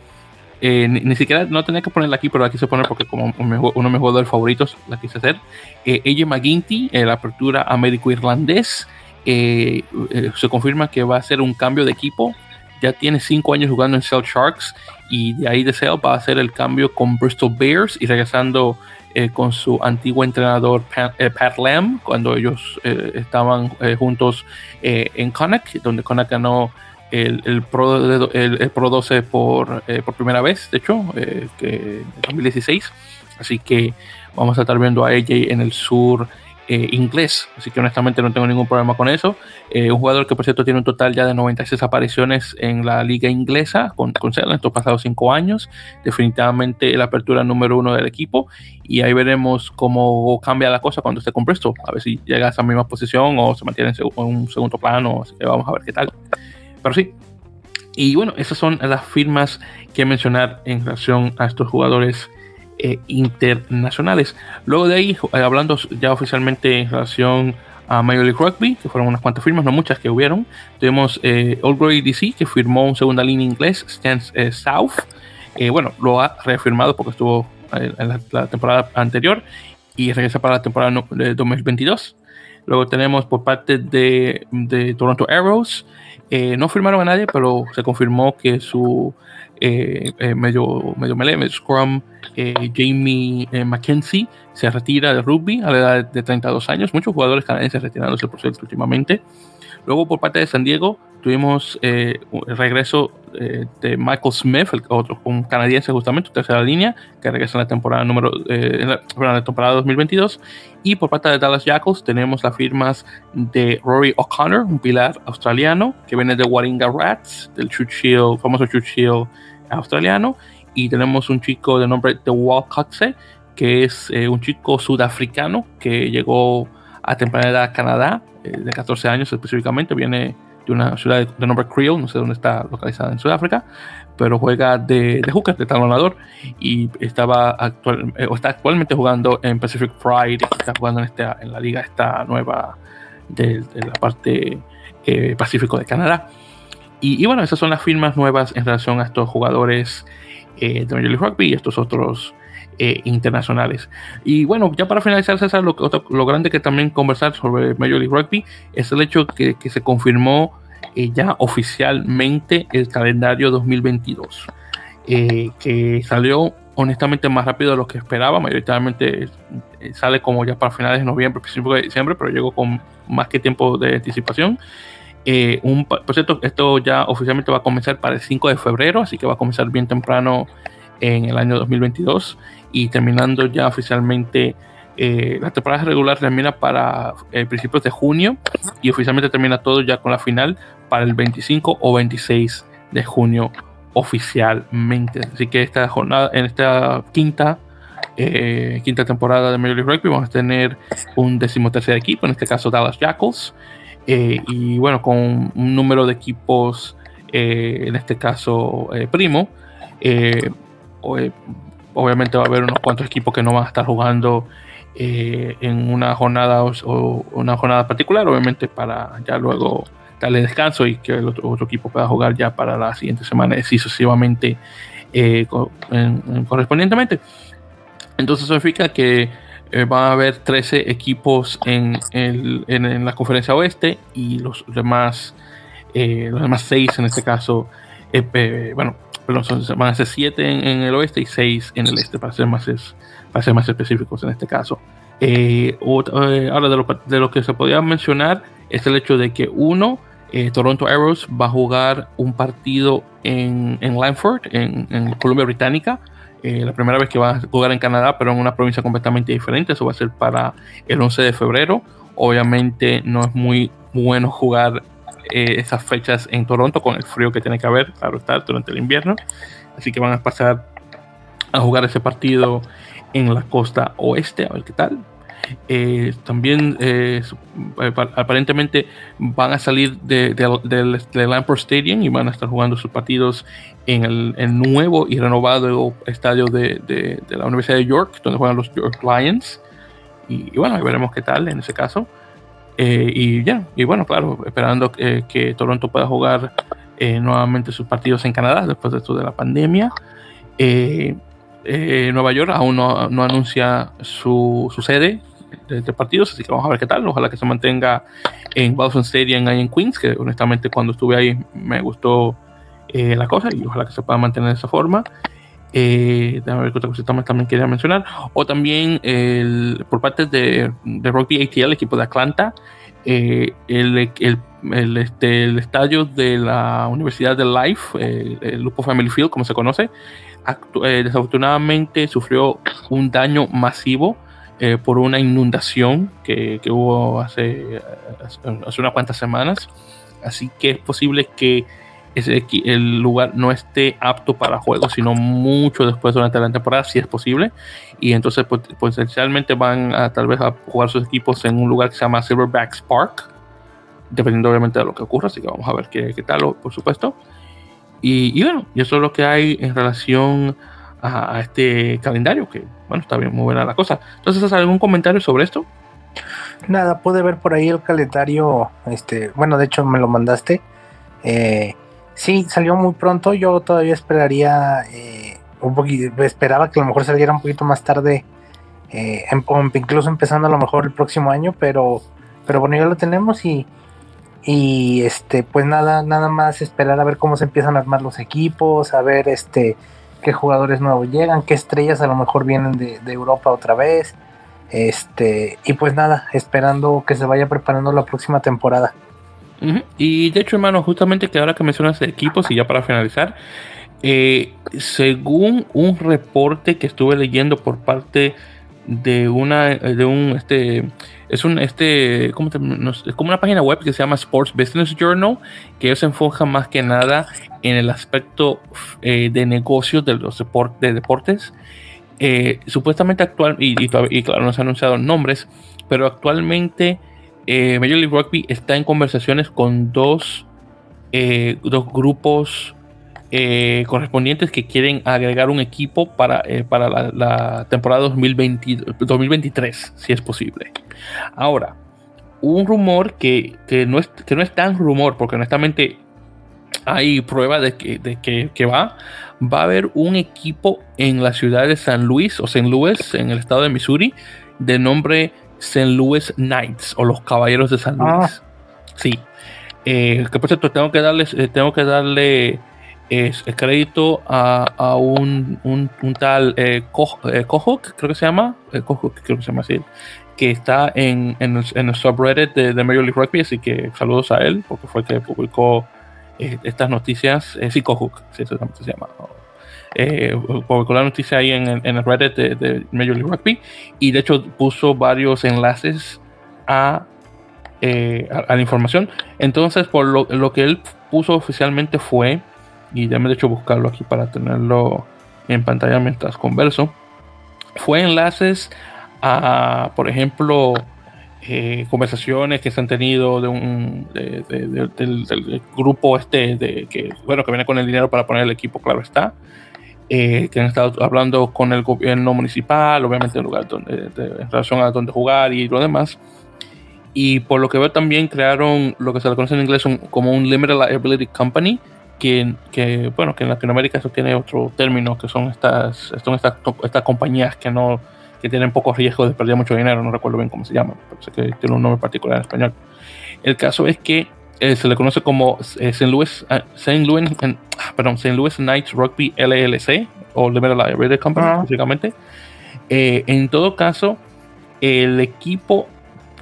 eh, ni, siquiera no tenía que ponerla aquí, pero la quise poner porque como uno de mis jugadores favoritos la quise hacer. Eh, ella McGuinty, la apertura américo-irlandés, se confirma que va a ser un cambio de equipo ya tiene cinco años jugando en Cell Sharks y de ahí de Cell va a hacer el cambio con Bristol Bears y regresando eh, con su antiguo entrenador Pat, Lamb cuando ellos estaban juntos en Connacht, donde Connacht ganó el, el, Pro, el, Pro 12 por, por primera vez, de hecho, en 2016. Así que vamos a estar viendo a AJ en el sur eh, inglés, así que honestamente no tengo ningún problema con eso. Eh, un jugador que por cierto tiene un total ya de 96 apariciones en la liga inglesa con, con en estos pasados cinco años, definitivamente la apertura número uno del equipo y ahí veremos cómo cambia la cosa cuando esté con a ver si llega a esa misma posición o se mantiene en un segundo plano, así que vamos a ver qué tal. Pero sí, y bueno, esas son las firmas que mencionar en relación a estos jugadores e internacionales. Luego de ahí, eh, hablando ya oficialmente en relación a Major League Rugby, que fueron unas cuantas firmas, no muchas que hubieron. Tuvimos eh, Old Grey DC, que firmó un segunda línea inglés, Stance eh, South. bueno, lo ha reafirmado porque estuvo en la, temporada anterior y regresa para la temporada de 2022. Luego tenemos por parte de, de Toronto Arrows, no firmaron a nadie, pero se confirmó que su eh, eh, medio, medio melee, scrum, eh, Jamie McKenzie se retira de rugby a la edad de 32 años. Muchos jugadores canadienses retirándose por cierto últimamente. Luego por parte de San Diego tuvimos el regreso de Michael Smith, otro un canadiense justamente, tercera línea, que regresa en la temporada número en la, temporada 2022. Y por parte de Dallas Jackals tenemos las firmas de Rory O'Connor, un pilar australiano que viene de Warringah Rats, del Churchill, famoso Churchill australiano y tenemos un chico de nombre de Walcotse que es eh, un chico sudafricano que llegó a temprana edad a Canadá, eh, de 14 años específicamente, viene de una ciudad de, nombre Creel, no sé dónde está localizada en Sudáfrica, pero juega de, de hooker, de talonador, y estaba actual, eh, está actualmente jugando en Pacific Pride, está jugando en, esta, en la liga esta nueva de, de la parte Pacífico de Canadá. Y, bueno, esas son las firmas nuevas en relación a estos jugadores eh, de Major League Rugby y estos otros eh, internacionales. Y bueno, ya para finalizar, César, lo, lo, grande que también conversar sobre Major League Rugby es el hecho que, que se confirmó eh, ya oficialmente el calendario 2022, que salió honestamente más rápido de lo que esperaba, mayoritariamente sale como ya para finales de noviembre, principios de diciembre, pero llegó con más que tiempo de anticipación. Eh, un, por cierto, esto ya oficialmente va a comenzar para el 5 de febrero, así que va a comenzar bien temprano en el año 2022 y terminando ya oficialmente eh, la temporada regular termina para eh, principios de junio y oficialmente termina todo ya con la final para el 25 o 26 de junio oficialmente. Así que esta jornada, en esta quinta quinta temporada de Major League Rugby vamos a tener un decimotercer equipo, en este caso Dallas Jackals, eh, y bueno, con un número de equipos, eh, en este caso eh, primo, obviamente va a haber unos cuantos equipos que no van a estar jugando en una jornada o, una jornada particular, obviamente para ya luego darle descanso y que el otro, equipo pueda jugar ya para la siguiente semana y sucesivamente correspondientemente. Entonces significa que eh, van a haber 13 equipos en, el, en, la conferencia oeste y los demás, eh, los demás 6 en este caso, eh, bueno, van a ser 7 en, el oeste y 6 en el este, para ser más, para ser más específicos en este caso. ahora, de lo, de lo, que se podía mencionar es el hecho de que uno, Toronto Arrows va a jugar un partido en, en Langford, en, en Columbia Británica, eh, la primera vez que va a jugar en Canadá, pero en una provincia completamente diferente. Eso va a ser para el 11 de febrero. Obviamente no es muy bueno jugar eh, esas fechas en Toronto con el frío que tiene que haber, claro está, durante el invierno. Así que van a pasar a jugar ese partido en la costa oeste, a ver qué tal. Eh, también eh, eh, aparentemente van a salir de, del Stadium y van a estar jugando sus partidos en el, nuevo y renovado estadio de, la Universidad de York, donde juegan los York Lions. Y, bueno, veremos qué tal en ese caso. y ya, y bueno, claro, esperando que Toronto pueda jugar nuevamente sus partidos en Canadá después de esto de la pandemia. Nueva York aún no, no anuncia su, su, sede de, partidos, así que vamos a ver qué tal. Ojalá que se mantenga en Boston Stadium ahí en Queens, que honestamente cuando estuve ahí me gustó eh, la cosa y ojalá que se pueda mantener de esa forma. Eh, ver qué otra cosita más también quería mencionar. O también el, por parte de, de Rugby ATL, el equipo de Atlanta, eh, el, el, el, este, el, estadio de la Universidad de Life, eh, el Lupo Family Field, como se conoce, eh, desafortunadamente sufrió un daño masivo eh, por una inundación que, que hubo hace, hace, unas cuantas semanas. Así que es posible que ese, el lugar no esté apto para juegos, sino mucho después durante la temporada, si es posible. Y entonces pues, potencialmente van a tal vez a jugar sus equipos en un lugar que se llama Silverbacks Park, dependiendo obviamente de lo que ocurra. Así que vamos a ver qué, qué tal, por supuesto. Y, y, bueno, y eso es lo que hay en relación a, este calendario, que bueno, está bien, muy buena la cosa. Entonces, ¿has algún comentario sobre esto? Nada, pude ver por ahí el calendario, este, bueno, de hecho me lo mandaste. Eh, sí, salió muy pronto, yo todavía esperaría eh, un poquito, esperaba que a lo mejor saliera un poquito más tarde, eh, incluso empezando a lo mejor el próximo año, pero, pero bueno, ya lo tenemos y y este pues nada nada más esperar a ver cómo se empiezan a armar los equipos a ver este qué jugadores nuevos llegan qué estrellas a lo mejor vienen de, Europa otra vez. Este y pues nada esperando que se vaya preparando la próxima temporada. Y de hecho hermano justamente que ahora que mencionas equipos y ya para finalizar eh, según un reporte que estuve leyendo por parte de una de un este es un este ¿cómo te, no, es como una página web que se llama Sports Business Journal que se enfoca más que nada en el aspecto eh, de negocios de los deport, de deportes. Eh, supuestamente actual y, claro no se han anunciado nombres pero actualmente eh, Major League Rugby está en conversaciones con dos eh, dos grupos eh, correspondientes que quieren agregar un equipo para, eh, para la, la, temporada 2020, 2023, si es posible. Ahora, un rumor que, que, no es, que no es tan rumor, porque honestamente hay prueba de que, de que, que va, va a haber un equipo en la ciudad de San Luis o St. Louis, en el estado de Missouri, de nombre St. Louis Knights o los Caballeros de San Luis. Ah. Sí. Eh, que por cierto, tengo que darles, eh, tengo que darle es el crédito a, a un, un, tal eh, eh, creo que se llama, eh, Kohok, creo que se llama así, que está en, en, el, subreddit de, Major League Rugby, así que saludos a él, porque fue el que publicó eh, estas noticias, eh, sí, Kohok, sí, exactamente se llama. publicó la noticia ahí en, en el Reddit de, de, Major League Rugby y de hecho puso varios enlaces a, a, a la información. Entonces, por lo, lo que él puso oficialmente fue y ya me he hecho buscarlo aquí para tenerlo en pantalla mientras converso, fue enlaces a, por ejemplo, eh, conversaciones que se han tenido de un de, de, de, del, del, grupo este de que bueno que viene con el dinero para poner el equipo, claro está. Eh, que han estado hablando con el gobierno municipal, obviamente en lugar donde, en relación a dónde jugar y lo demás. Y por lo que veo también crearon lo que se le conoce en inglés como un Limited Liability Company, que, que, bueno, que en Latinoamérica eso tiene otro término, que son estas, son estas, estas compañías que no que tienen poco riesgo de perder mucho dinero, no recuerdo bien cómo se llama, pero sé que tiene un nombre particular en español. El caso es que eh, se le conoce como eh, St. Louis, uh, St. Louis, uh, perdón, St. Louis Knights Rugby LLC o Limited Liability Company, uh -huh. básicamente. Eh, en todo caso, el equipo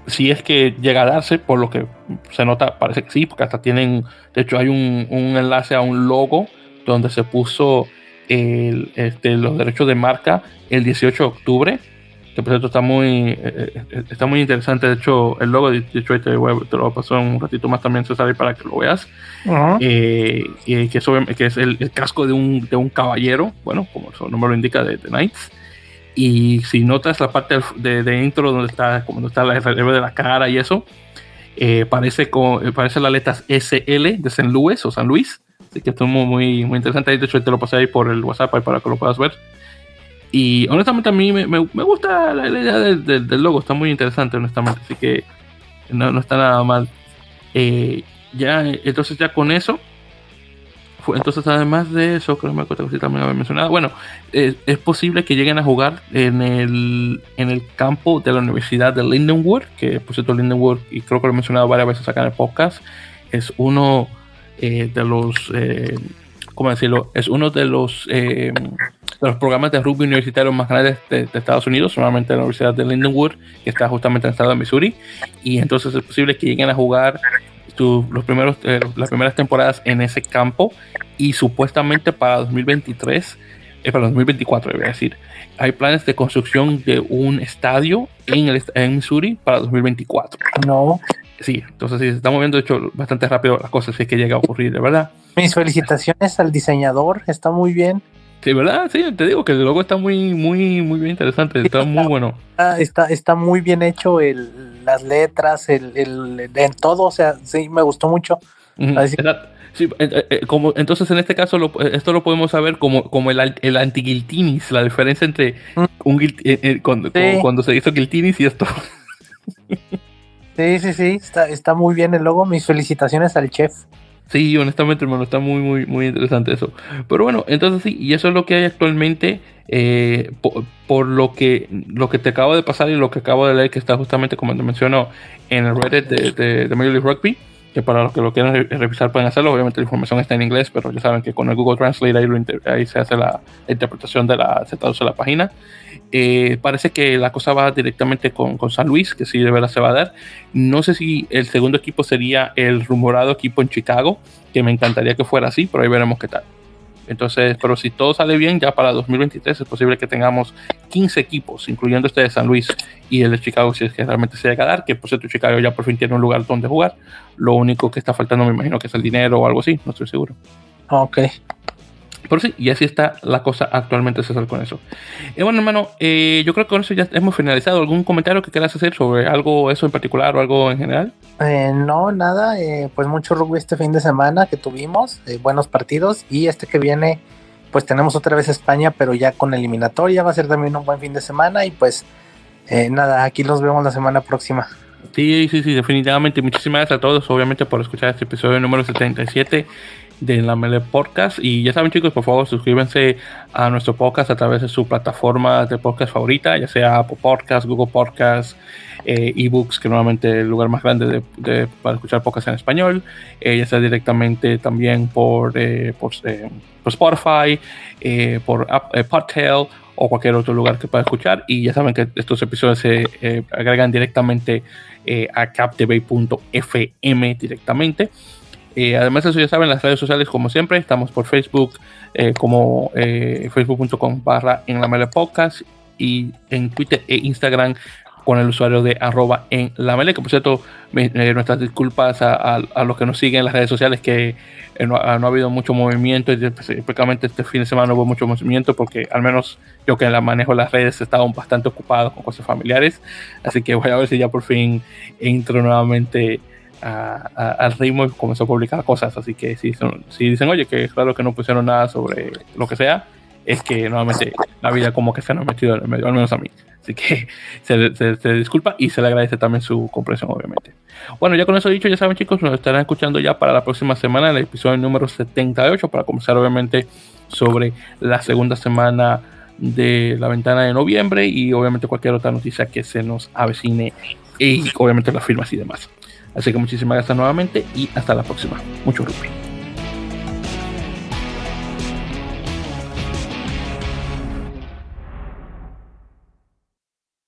si es que llega a darse, por lo que se nota, parece que sí, porque hasta tienen, de hecho hay un, un enlace a un logo donde se puso el, este, los derechos de marca el 18 de octubre, que por cierto está muy, eh, está muy interesante, de hecho el logo de Detroit te, te lo paso un ratito más también César para que lo veas, uh -huh. eh, que, es, que es el, el, casco de un, de un caballero, bueno, como su nombre lo indica, de, de Knights, y si notas la parte de, de intro donde está, como está la relieve de la cara y eso, eh, parece, con, parece las letras SL de San Luis o San Luis. Así que esto es muy, muy interesante. De hecho, te lo pasé ahí por el WhatsApp para que lo puedas ver. Y honestamente a mí me, me, me gusta la idea del, del, del, logo, está muy interesante, honestamente. Así que no, no está nada mal. Eh, ya, entonces ya con eso entonces, además de eso, creo que me acuerdo que también había mencionado. Bueno, es, es, posible que lleguen a jugar en el, en el campo de la Universidad de Lindenwood, que por cierto, Lindenwood, y creo que lo he mencionado varias veces acá en el podcast, es uno eh, de los eh, ¿cómo decirlo? Es uno de los, eh, los programas de rugby universitario más grandes de, Estados Unidos, solamente la Universidad de Lindenwood, que está justamente en el estado de Missouri. Y entonces es posible que lleguen a jugar los primeros, eh, las primeras temporadas en ese campo. Y supuestamente para 2023, eh, para 2024, voy a decir, hay planes de construcción de un estadio en, el, en Missouri para 2024. No. Sí, entonces sí, se está moviendo de hecho bastante rápido las cosas, si es que llega a ocurrir, de verdad. Mis felicitaciones al diseñador, está muy bien. Sí, ¿verdad? Sí, te digo que el logo está muy, muy, muy bien interesante, está, muy bueno. Está, está muy bien hecho el, las letras, el, el, en todo, o sea, sí, me gustó mucho. Sí, eh, eh, como, entonces en este caso lo, eh, esto lo podemos saber como, como el, el anti-guiltinis, la diferencia entre un cuando, cuando, se hizo guiltinis y esto. Sí, sí, sí, está, está muy bien el logo. Mis felicitaciones al chef. Sí, honestamente, hermano, está muy, muy, muy interesante eso. Pero bueno, entonces sí, y eso es lo que hay actualmente. por, lo que lo que te acabo de pasar y lo que acabo de leer, que está justamente como te menciono en el Reddit de, de, de Major League Rugby que para los que lo quieran revisar pueden hacerlo. Obviamente la información está en inglés, pero ya saben que con el Google Translate ahí, se hace la, interpretación de la, se traduce la página. Eh, parece que la cosa va directamente con, con, San Luis, que sí de verdad se va a dar. No sé si el segundo equipo sería el rumorado equipo en Chicago, que me encantaría que fuera así, pero ahí veremos qué tal. Entonces, pero si todo sale bien, ya para 2023 es posible que tengamos 15 equipos, incluyendo este de San Luis y el de Chicago, si es que realmente se llega a dar, que por cierto Chicago ya por fin tiene un lugar donde jugar. Lo único que está faltando, me imagino que es el dinero o algo así, no estoy seguro. Ok. Pero sí, y así está la cosa actualmente, César, con eso. Bueno, hermano, eh, yo creo que con eso ya hemos finalizado. ¿Algún comentario que quieras hacer sobre algo, eso en particular o algo en general? Eh, no, nada. Eh, pues mucho rugby este fin de semana que tuvimos, buenos partidos. Y este que viene, pues tenemos otra vez España, pero ya con eliminatoria. Va a ser también un buen fin de semana. Y pues nada, aquí los vemos la semana próxima. Sí, sí, sí, definitivamente. Muchísimas gracias a todos, obviamente, por escuchar este episodio número 77 de la Mele Podcast. Y ya saben, chicos, por favor, suscríbanse a nuestro podcast a través de su plataforma de podcast favorita, ya sea Apple Podcast, Google Podcast, eh, eBooks, que normalmente es el lugar más grande de, para escuchar podcast en español, eh, ya sea directamente también por, eh, por, por, Spotify, por Podtail o cualquier otro lugar que pueda escuchar. Y ya saben que estos episodios se agregan directamente a captivate.fm directamente. Eh, además eso ya saben, las redes sociales como siempre, estamos por Facebook eh, como eh, facebook.com barra en la mele podcast y en Twitter e Instagram con el usuario de arroba en que por cierto, nuestras disculpas a, los que nos siguen en las redes sociales que no, ha habido mucho movimiento, y específicamente este fin de semana no hubo mucho movimiento porque al menos yo que la manejo las redes estaba bastante ocupado con cosas familiares, así que voy a ver si ya por fin entro nuevamente al ritmo y comenzó a publicar cosas. Así que si, si dicen, oye, que claro que no pusieron nada sobre lo que sea, es que nuevamente la vida como que se nos ha metido en el medio, al menos a mí. Así que se, disculpa y se le agradece también su comprensión, obviamente. Bueno, ya con eso dicho, ya saben chicos, nos estarán escuchando ya para la próxima semana, el episodio número 78, para comenzar obviamente sobre la segunda semana de la ventana de noviembre y obviamente cualquier otra noticia que se nos avecine y obviamente las firmas y demás. Así que muchísimas gracias nuevamente y hasta la próxima. Mucho rugby.